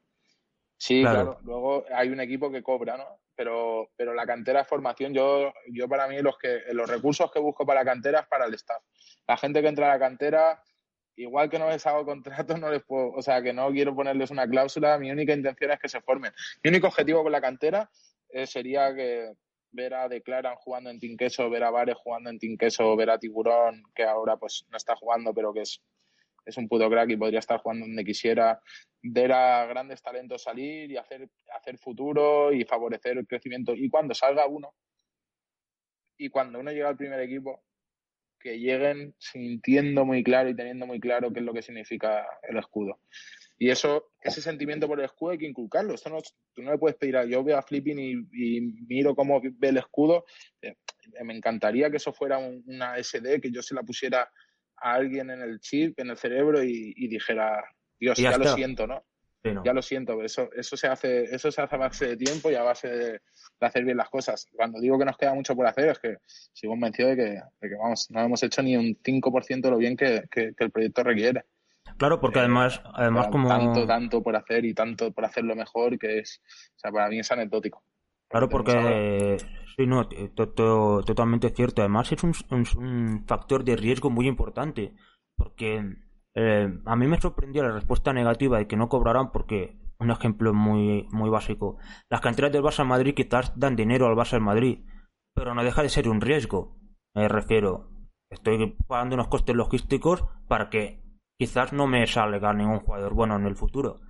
Sí, claro. Luego hay un equipo que cobra, ¿no? Pero, pero la cantera de formación, yo, yo para mí los, que, los recursos que busco para la cantera es para el staff. La gente que entra a la cantera, igual que no les hago <laughs> contratos, no les puedo, o sea, que no quiero ponerles una cláusula, mi única intención es que se formen. Mi único objetivo con la cantera eh, sería que ver a Declaran jugando en Tinqueso, ver a Vares jugando en Tinqueso, ver a Tiburón, que ahora pues no está jugando, pero que es es un puto crack y podría estar jugando donde quisiera, ver a grandes talentos salir y hacer, hacer futuro y favorecer el crecimiento. Y cuando salga uno, y cuando uno llega al primer equipo, que lleguen sintiendo muy claro y teniendo muy claro qué es lo que significa el escudo. Y eso, ese sentimiento por el escudo hay que inculcarlo. Esto no, tú no le puedes pedir a. Yo veo a Flipping y, miro cómo ve el escudo. Eh, me encantaría que eso fuera una SD, que yo se la pusiera a alguien en el chip, en el cerebro y, dijera, Dios, ya, lo siento, ¿no? Ya lo siento, eso, eso se hace, eso se hace a base de tiempo y a base de, hacer bien las cosas. Cuando digo que nos queda mucho por hacer es que sigo convencido de que, de que vamos, no hemos hecho ni un 5% de lo bien que, el proyecto requiere. Claro, porque eh, además, además como... Tanto, tanto por hacer y tanto por hacerlo mejor que es, o sea, para mí es anecdótico. Claro, porque sí, no, totalmente cierto. Además es un, un, factor de riesgo muy importante, porque eh, a mí me sorprendió la respuesta negativa de que no cobrarán porque, un ejemplo muy, muy básico, las canteras del Barça Madrid quizás dan dinero al Barça Madrid, pero no deja de ser un riesgo. Me refiero, estoy pagando unos costes logísticos para que quizás no me salga ningún jugador bueno en el futuro.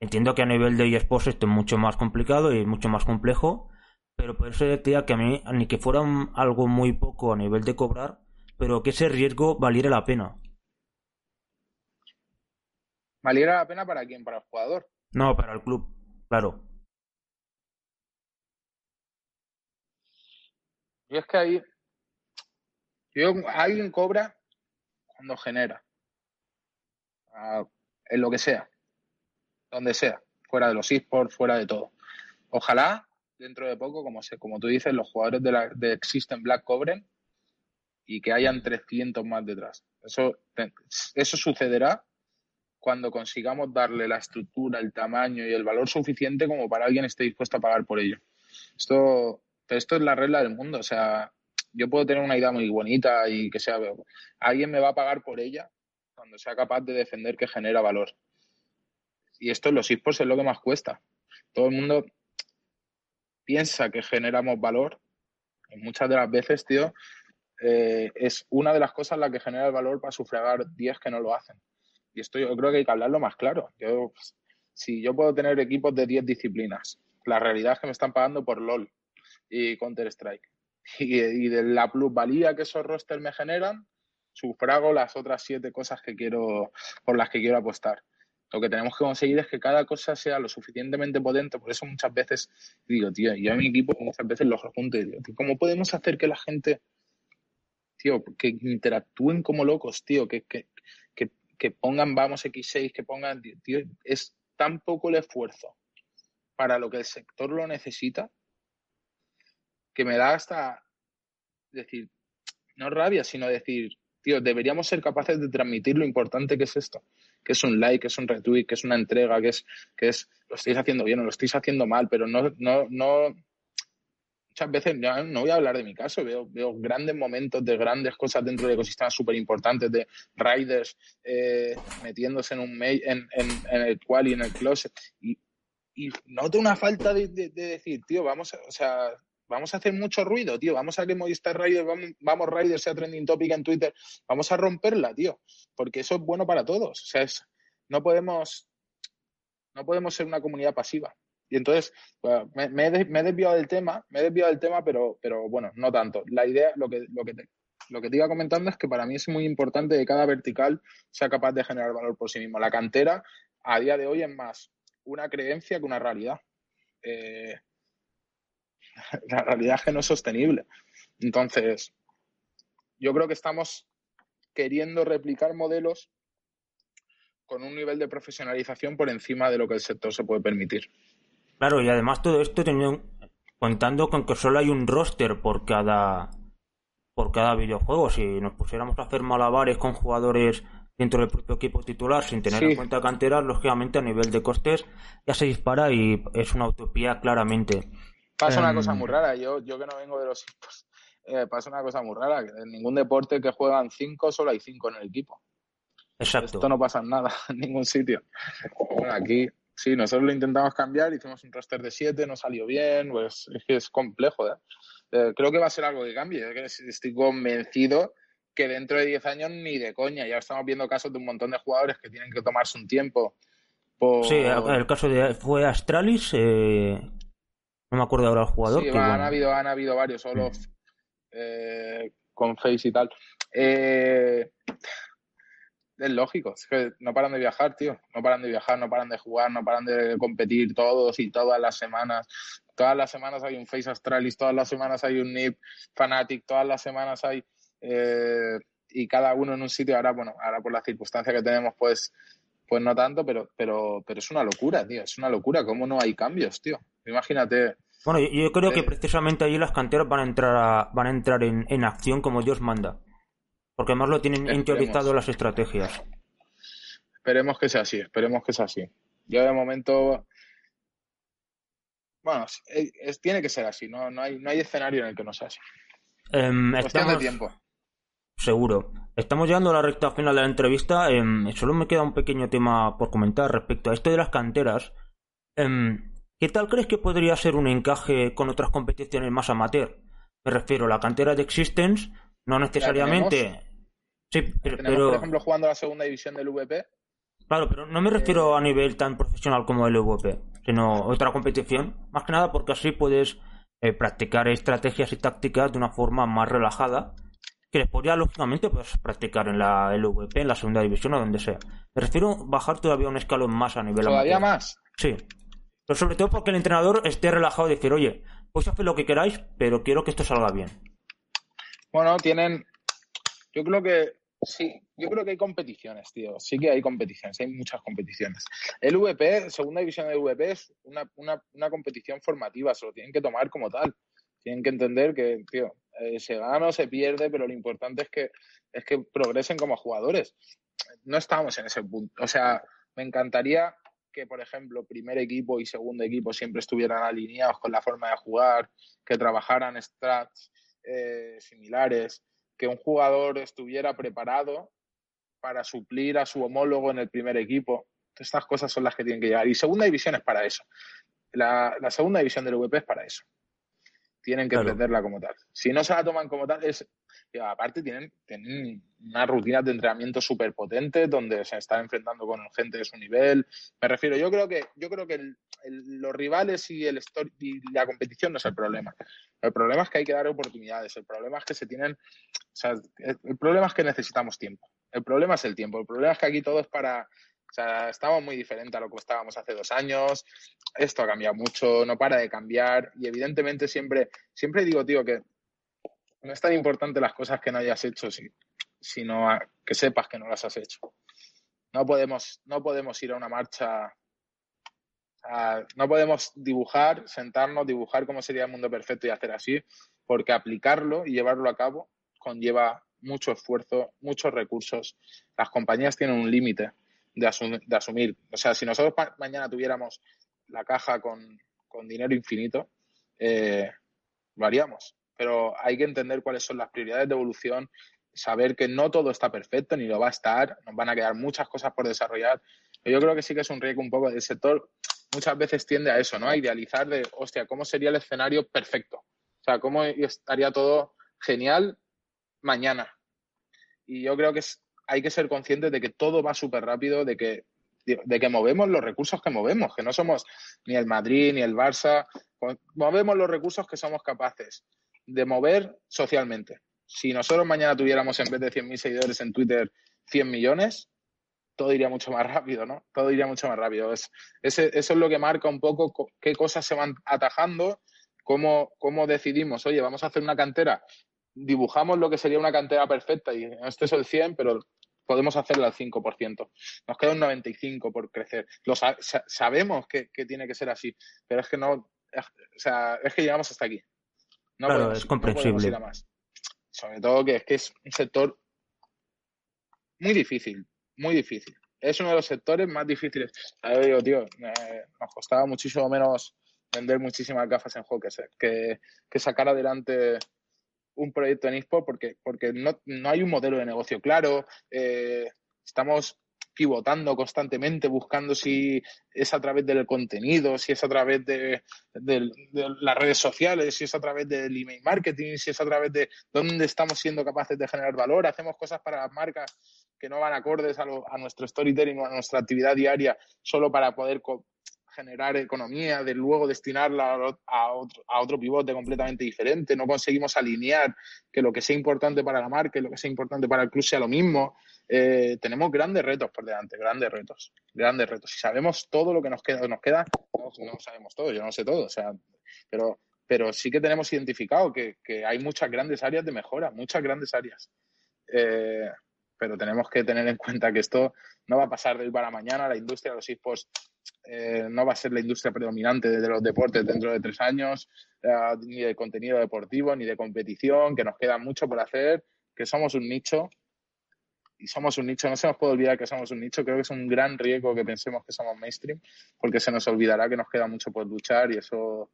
Entiendo que a nivel de eSports esto es mucho más complicado y mucho más complejo, pero por eso decía que a mí, ni que fuera algo muy poco a nivel de cobrar, pero que ese riesgo valiera la pena. ¿Valiera la pena para quién? ¿Para el jugador? No, para el club, claro. Y es que ahí. Yo, alguien cobra cuando genera. Ah, en lo que sea donde sea, fuera de los esports, fuera de todo. Ojalá dentro de poco, como, se, como tú dices, los jugadores de, la, de Existen Black cobren y que hayan 300 más detrás. Eso, eso sucederá cuando consigamos darle la estructura, el tamaño y el valor suficiente como para alguien esté dispuesto a pagar por ello. Esto, esto es la regla del mundo. O sea, yo puedo tener una idea muy bonita y que sea, alguien me va a pagar por ella cuando sea capaz de defender que genera valor y esto en los esports es lo que más cuesta. Todo el mundo piensa que generamos valor muchas de las veces, tío, eh, es una de las cosas la que genera el valor para sufragar 10 que no lo hacen. Y esto yo creo que hay que hablarlo más claro. Yo, si yo puedo tener equipos de 10 disciplinas, la realidad es que me están pagando por LOL y Counter-Strike. <laughs> Y, y, de la plusvalía que esos rosters me generan, sufrago las otras siete cosas que quiero, por las que quiero apostar. Lo que tenemos que conseguir es que cada cosa sea lo suficientemente potente. Por eso muchas veces digo, tío, yo a mi equipo muchas veces los junto y digo, ¿cómo podemos hacer que la gente, tío, que interactúen como locos, tío, que, que, que, pongan vamos X6, que pongan, tío, es tan poco el esfuerzo para lo que el sector lo necesita que me da hasta decir, no rabia, sino decir, tío, deberíamos ser capaces de transmitir lo importante que es esto que es un like, que es un retweet, que es una entrega, que es, que es lo estáis haciendo bien o lo estáis haciendo mal, pero no, no, no, muchas veces, no voy a hablar de mi caso, veo, veo grandes momentos de grandes cosas dentro del ecosistema súper importantes, de riders eh, metiéndose en un mail, en, en, en, el cual y en el closet. Y, y noto una falta de, de, de, decir, tío, vamos, o sea, vamos a hacer mucho ruido, tío. Vamos a que Movistar Riders, vamos, vamos Riders sea trending topic en Twitter. Vamos a romperla, tío. Porque eso es bueno para todos. O sea, es, no podemos, no podemos ser una comunidad pasiva. Y entonces, me, he, desviado del tema, me he desviado del tema, pero, pero bueno, no tanto. La idea, lo que, lo que te, lo que te iba comentando es que para mí es muy importante que cada vertical sea capaz de generar valor por sí mismo. La cantera, a día de hoy, es más una creencia que una realidad. Eh, <laughs> la realidad es que no es sostenible. Entonces, yo creo que estamos queriendo replicar modelos con un nivel de profesionalización por encima de lo que el sector se puede permitir. Claro, y además todo esto teniendo, contando con que solo hay un roster por cada por cada videojuego. Si nos pusiéramos a hacer malabares con jugadores dentro del propio equipo titular sin tener en cuenta canteras, lógicamente a nivel de costes ya se dispara y es una utopía claramente. Pasa una cosa em, muy rara, yo, yo que no vengo de los equipos, eh, pasa una cosa muy rara, en ningún deporte que juegan cinco solo hay cinco en el equipo. Exacto. Esto no pasa en nada, <laughs> en ningún sitio. Bueno, aquí sí, nosotros lo intentamos cambiar, hicimos un roster de siete, no salió bien, pues es que es complejo. ¿eh? Eh, creo que va a ser algo que cambie, estoy convencido que dentro de diez años ni de coña, ya estamos viendo casos de un montón de jugadores que tienen que tomarse un tiempo. Sí, el caso de fue Astralis, eh, no me acuerdo ahora el jugador. Sí, han, habido, han habido varios, solo eh, con Face y tal. Eh, es lógico, es que no paran de viajar, tío. No paran de viajar, no paran de jugar, no paran de competir todos y todas las semanas. Todas las semanas hay un Face Astralis, todas las semanas hay un NIP Fanatic, todas las semanas hay. Eh, y cada uno en un sitio. Ahora, bueno, ahora por las circunstancias que tenemos, pues, pues no tanto, pero, pero, pero es una locura, tío. Es una locura. ¿Cómo no hay cambios, tío? Imagínate. Bueno, yo, creo que eh, precisamente allí las canteras van a entrar van a entrar en, en acción como Dios manda. Porque además lo tienen interiorizado las estrategias. Esperemos que sea así, esperemos que sea así. Yo de momento. Bueno, es, tiene que ser así, no, no, hay, no hay escenario en el que no sea así. Um, de tiempo. Seguro. Estamos llegando a la recta final de la entrevista. Em, solo me queda un pequeño tema por comentar respecto a esto de las canteras. Em, ¿Qué tal crees que podría ser un encaje con otras competiciones más amateur? Me refiero, a la cantera de Existence no necesariamente. Sí, pero, por ejemplo, jugando la segunda división del VP. Claro, pero no me refiero a nivel tan profesional como el VP, sino otra competición. Más que nada porque así puedes eh, practicar estrategias y tácticas de una forma más relajada que les podría lógicamente pues, practicar en la LVP, en la segunda división o donde sea. Me refiero a bajar todavía un escalón más a nivel ¿Todavía más? Sí. Pero sobre todo porque el entrenador esté relajado y decir, oye, pues haced lo que queráis, pero quiero que esto salga bien. Bueno, tienen. Yo creo que sí, yo creo que hay competiciones, tío. Sí que hay competiciones, hay muchas competiciones. El VP, segunda división del VP, es una, una, una competición formativa, se lo tienen que tomar como tal. Tienen que entender que, tío, eh, se gana o se pierde, pero lo importante es que, es que progresen como jugadores. No estamos en ese punto. O sea, me encantaría que, por ejemplo, primer equipo y segundo equipo siempre estuvieran alineados con la forma de jugar, que trabajaran strats eh, similares, que un jugador estuviera preparado para suplir a su homólogo en el primer equipo. Estas cosas son las que tienen que llegar. Y segunda división es para eso. La, segunda división del VP es para eso. Tienen que entenderla como tal. Si no se la toman como tal, es. aparte, tienen, tienen unas rutinas de entrenamiento súper potentes donde se están enfrentando con gente de su nivel. Me refiero, yo creo que, yo creo que el, los rivales y, el y la competición no es el problema. El problema es que hay que dar oportunidades. El problema es que se tienen. El problema es que necesitamos tiempo. El problema es el tiempo. El problema es que aquí todo es para. O sea, estamos muy diferentes a lo que estábamos hace dos años. Esto ha cambiado mucho, no para de cambiar. Y evidentemente siempre, siempre digo, tío, que no es tan importante las cosas que no hayas hecho, sino que sepas que no las has hecho. No podemos, no podemos ir a una marcha no podemos dibujar, sentarnos, dibujar cómo sería el mundo perfecto y hacer así, porque aplicarlo y llevarlo a cabo conlleva mucho esfuerzo, muchos recursos. Las compañías tienen un límite de, asumir. O sea, si nosotros mañana tuviéramos la caja con, dinero infinito, eh, lo. Pero hay que entender cuáles son las prioridades de evolución, saber que no todo está perfecto ni lo va a estar, nos van a quedar muchas cosas por desarrollar. Yo creo que sí que es un riesgo un poco del sector muchas veces tiende a eso, ¿no? A idealizar de, hostia, ¿cómo sería el escenario perfecto? O sea, ¿cómo estaría todo genial mañana? Y yo creo que hay que ser conscientes de que todo va súper rápido, de que, de que movemos los recursos que movemos, que no somos ni el Madrid ni el Barça, movemos los recursos que somos capaces de mover socialmente. Si nosotros mañana tuviéramos en vez de 100.000 seguidores en Twitter 100 millones, todo iría mucho más rápido, ¿no? Todo iría mucho más rápido. Es, eso es lo que marca un poco qué cosas se van atajando, cómo, cómo decidimos, oye, vamos a hacer una cantera, dibujamos lo que sería una cantera perfecta y este es el 100, pero podemos hacerla al 5%. Nos queda un 95% por crecer. Lo sabemos que, tiene que ser así, pero es que no, o sea, es que llegamos hasta aquí. No claro, es comprensible. más. Sobre todo que es que es un sector muy difícil, muy difícil. Es uno de los sectores más difíciles. Yo digo, tío, nos costaba muchísimo menos vender muchísimas gafas en Hawkers que, que sacar adelante un proyecto en eSport porque, porque no, no hay un modelo de negocio claro. Eh, estamos pivotando constantemente, buscando si es a través del contenido, si es a través de, las redes sociales, si es a través del email marketing, si es a través de dónde estamos siendo capaces de generar valor. Hacemos cosas para las marcas que no van acordes a, nuestro storytelling o a nuestra actividad diaria solo para poder generar economía, de luego destinarla a otro, a otro pivote completamente diferente, no conseguimos alinear que lo que sea importante para la marca y lo que sea importante para el club sea lo mismo. Eh, tenemos grandes retos por delante, grandes retos, grandes retos. Si sabemos todo lo que nos queda, nos queda, no, sabemos todo, yo no sé todo, o sea, pero, pero sí que tenemos identificado que, que hay muchas grandes áreas de mejora, muchas grandes áreas. Eh, pero tenemos que tener en cuenta que esto no va a pasar de hoy para mañana. La industria de los esports eh, no va a ser la industria predominante de los deportes dentro de tres años, eh, ni de contenido deportivo, ni de competición, que nos queda mucho por hacer, que somos un nicho. Y somos un nicho, no se nos puede olvidar que somos un nicho, creo que es un gran riesgo que pensemos que somos mainstream, porque se nos olvidará que nos queda mucho por luchar y eso,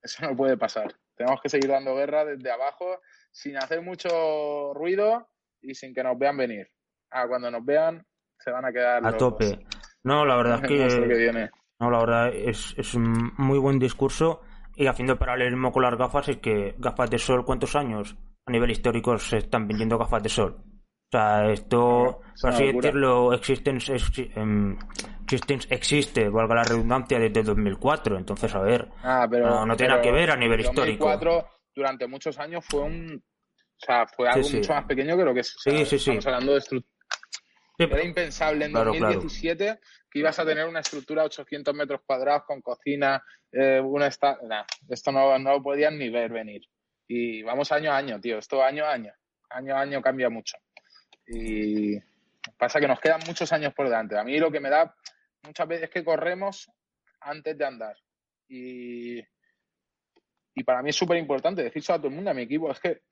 eso no puede pasar. Tenemos que seguir dando guerra desde abajo, sin hacer mucho ruido y sin que nos vean venir. Ah, cuando nos vean, se van a quedar. A tope. No, la verdad es <laughs> que. No, la verdad es, es un muy buen discurso. Y haciendo paralelismo con las gafas, es que gafas de sol, ¿cuántos años a nivel histórico se están vendiendo gafas de sol? O sea, esto, por así decirlo, Existence, em, Existence existe, valga la redundancia, desde 2004. Entonces, a ver, ah, pero, no, tiene nada que ver a nivel 2004, histórico. durante muchos años fue un o sea, fue algo mucho más pequeño que lo que es. sí, sí, estamos hablando de estructura. Era impensable en 2017 que ibas a tener una estructura de 800 metros cuadrados con cocina, eh, una esta... esto no, no lo podían ni ver venir. Y vamos año a año, tío. Esto año a año. Año a año cambia mucho. Y pasa que nos quedan muchos años por delante. A mí lo que me da muchas veces es que corremos antes de andar. Y, y para mí es súper importante decirlo a todo el mundo, a mi equipo, es que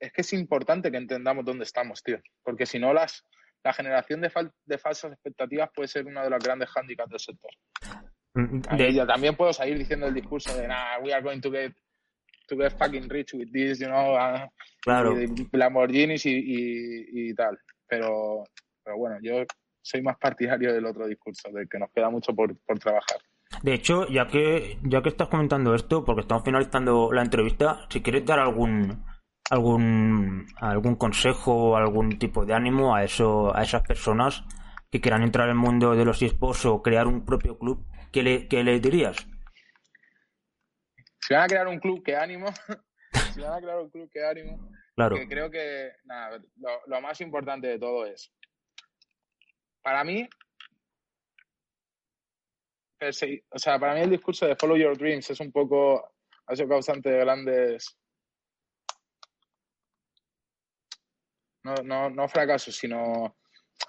es que es importante que entendamos dónde estamos, tío. Porque si no, las, la generación de, de falsas expectativas puede ser uno de los grandes hándicaps del sector. Mm, de... también puedo seguir diciendo el discurso de, nah, we are going to get, to get fucking rich with this, you know, uh, claro. Lamborghinis y, y, y, tal. Pero, pero bueno, yo soy más partidario del otro discurso, de que nos queda mucho por, por trabajar. De hecho, ya que, ya que estás comentando esto, porque estamos finalizando la entrevista, si quieres dar algún algún algún consejo o algún tipo de ánimo a eso a esas personas que quieran entrar en el mundo de los esports o crear un propio club ¿qué le, qué le dirías? Si van a crear un club, qué ánimo. <laughs> si van a crear un club, qué ánimo. Claro. creo que nada, lo, más importante de todo es, para mí, o sea, para mí el discurso de Follow Your Dreams es un poco, ha sido causante de grandes no, no, fracasos, sino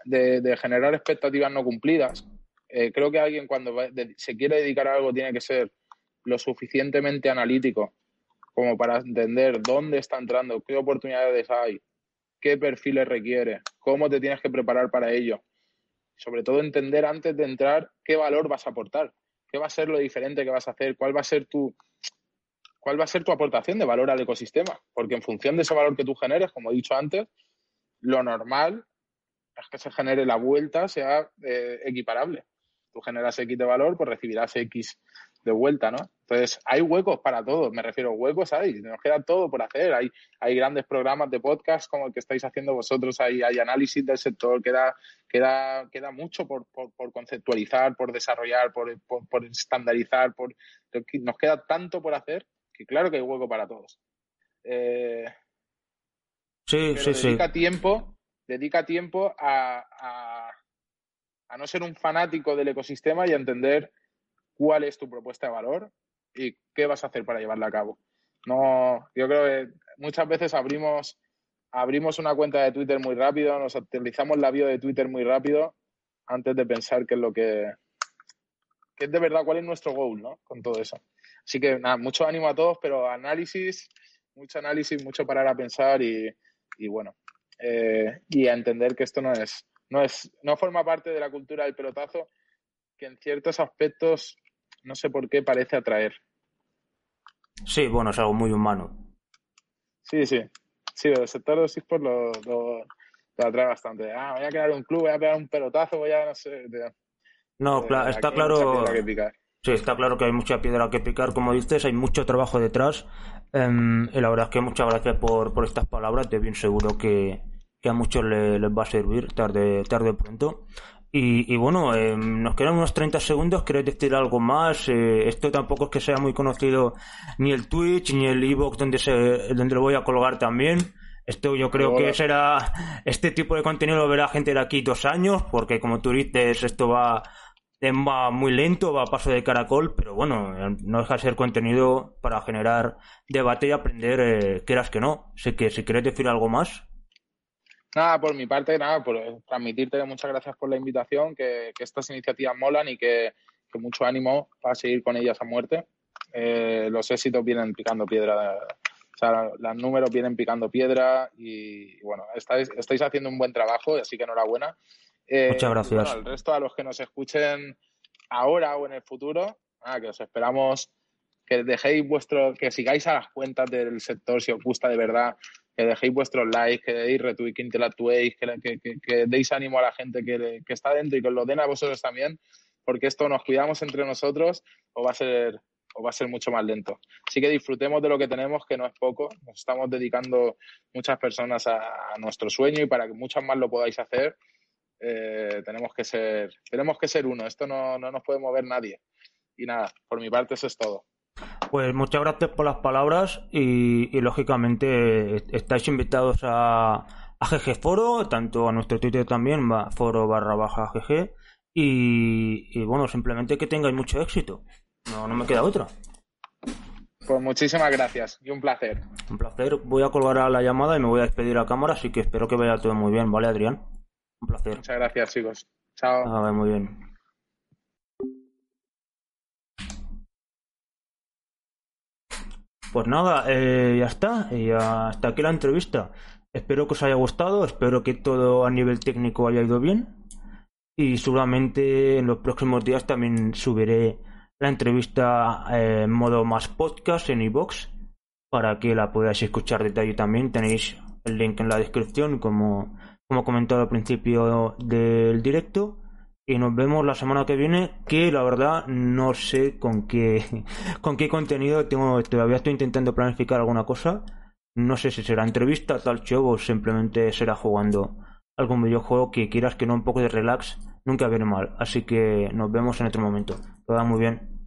de, generar expectativas no cumplidas. Eh, creo que alguien cuando se quiere dedicar a algo tiene que ser lo suficientemente analítico como para entender dónde está entrando, qué oportunidades hay, qué perfiles requiere, cómo te tienes que preparar para ello. Sobre todo entender antes de entrar qué valor vas a aportar, qué va a ser lo diferente que vas a hacer, cuál va a ser tu cuál va a ser tu aportación de valor al ecosistema, porque en función de ese valor que tú generes, como he dicho antes, lo normal es que se genere la vuelta sea eh, equiparable. Tú generas X de valor, pues recibirás X de vuelta, ¿no? Entonces, hay huecos para todo, me refiero, huecos hay, nos queda todo por hacer. Hay, hay grandes programas de podcast como el que estáis haciendo vosotros, hay, hay análisis del sector, queda, queda, queda mucho por, por, conceptualizar, por desarrollar, por, por, estandarizar, por, nos queda tanto por hacer que claro que hay hueco para todos. Eh, Sí, sí, dedica tiempo, dedica tiempo a, a, no ser un fanático del ecosistema y a entender cuál es tu propuesta de valor y qué vas a hacer para llevarla a cabo. No, yo creo que muchas veces abrimos, abrimos una cuenta de Twitter muy rápido, nos actualizamos la bio de Twitter muy rápido antes de pensar qué es lo que, qué es de verdad, cuál es nuestro goal, ¿no? Con todo eso. Así que nada, mucho ánimo a todos, pero análisis, mucho análisis, mucho parar a pensar y, y bueno, eh, y a entender que esto no es, no es, no forma parte de la cultura del pelotazo, que en ciertos aspectos no sé por qué parece atraer. Sí, bueno, es algo muy humano. Sí, sí. Sí, el sector de los esports lo, lo, atrae bastante. Ah, voy a crear un club, voy a pegar un pelotazo, voy a, no sé. no, claro, está claro. Sí, está claro que hay mucha piedra que picar, como dices, hay mucho trabajo detrás. Em, y la verdad es que muchas gracias por, por estas palabras. Te bien seguro que, a muchos les, va a servir tarde, tarde o pronto. Y, bueno, eh, nos quedan unos 30 segundos. ¿Queréis decir algo más? Eh, esto tampoco es que sea muy conocido ni el Twitch ni el Evox donde, se, donde lo voy a colgar también. Esto yo creo que será. Este tipo de contenido lo verá gente de aquí dos años, porque como tú dices, esto va, va muy lento, va a paso de caracol, pero bueno, no deja de ser contenido para generar debate y aprender, eh, quieras que no. Así que si quieres decir algo más. Nada, por mi parte, nada, por transmitirte muchas gracias por la invitación, que, estas iniciativas molan y que, mucho ánimo para seguir con ellas a muerte. Eh, los éxitos vienen picando piedra, o sea, los números vienen picando piedra y, bueno, estáis, estáis haciendo un buen trabajo, así que enhorabuena. Eh, muchas gracias. Bueno, al resto, a los que nos escuchen ahora o en el futuro, que os esperamos que dejéis vuestro, que sigáis a las cuentas del sector si os gusta de verdad, que dejéis vuestros likes, que deis retweet, que interactuéis, que, que, deis ánimo a la gente que, está dentro y que os lo den a vosotros también, porque esto nos cuidamos entre nosotros o va a ser o va a ser mucho más lento. Así que disfrutemos de lo que tenemos, que no es poco. Nos estamos dedicando muchas personas a, nuestro sueño y para que muchas más lo podáis hacer, eh, tenemos que ser tenemos que ser uno. Esto no, no nos puede mover nadie. Y nada, por mi parte eso es todo. Pues muchas gracias por las palabras y, lógicamente estáis invitados a, a, GG Foro, tanto a nuestro Twitter también, foro barra baja GG. Y, bueno, simplemente que tengáis mucho éxito. No, no me queda otra. Pues muchísimas gracias y un placer. Un placer. Voy a colgar a la llamada y me voy a despedir a cámara, así que espero que vaya todo muy bien, ¿vale, Adrián? Un placer. Muchas gracias, chicos. Chao. Muy bien. Pues nada, eh, ya está. Y hasta aquí la entrevista. Espero que os haya gustado, espero que todo a nivel técnico haya ido bien. Y seguramente en los próximos días también subiré la entrevista eh, en modo más podcast en iBox para que la podáis escuchar detalle también. Tenéis el link en la descripción, como, como comentado al principio del directo y nos vemos la semana que viene que la verdad no sé con qué <laughs> con qué contenido tengo todavía estoy intentando planificar alguna cosa. No sé si será entrevista tal show o simplemente será jugando algún videojuego que quieras que no un poco de relax nunca viene mal. Así que nos vemos en otro momento. Todo muy bien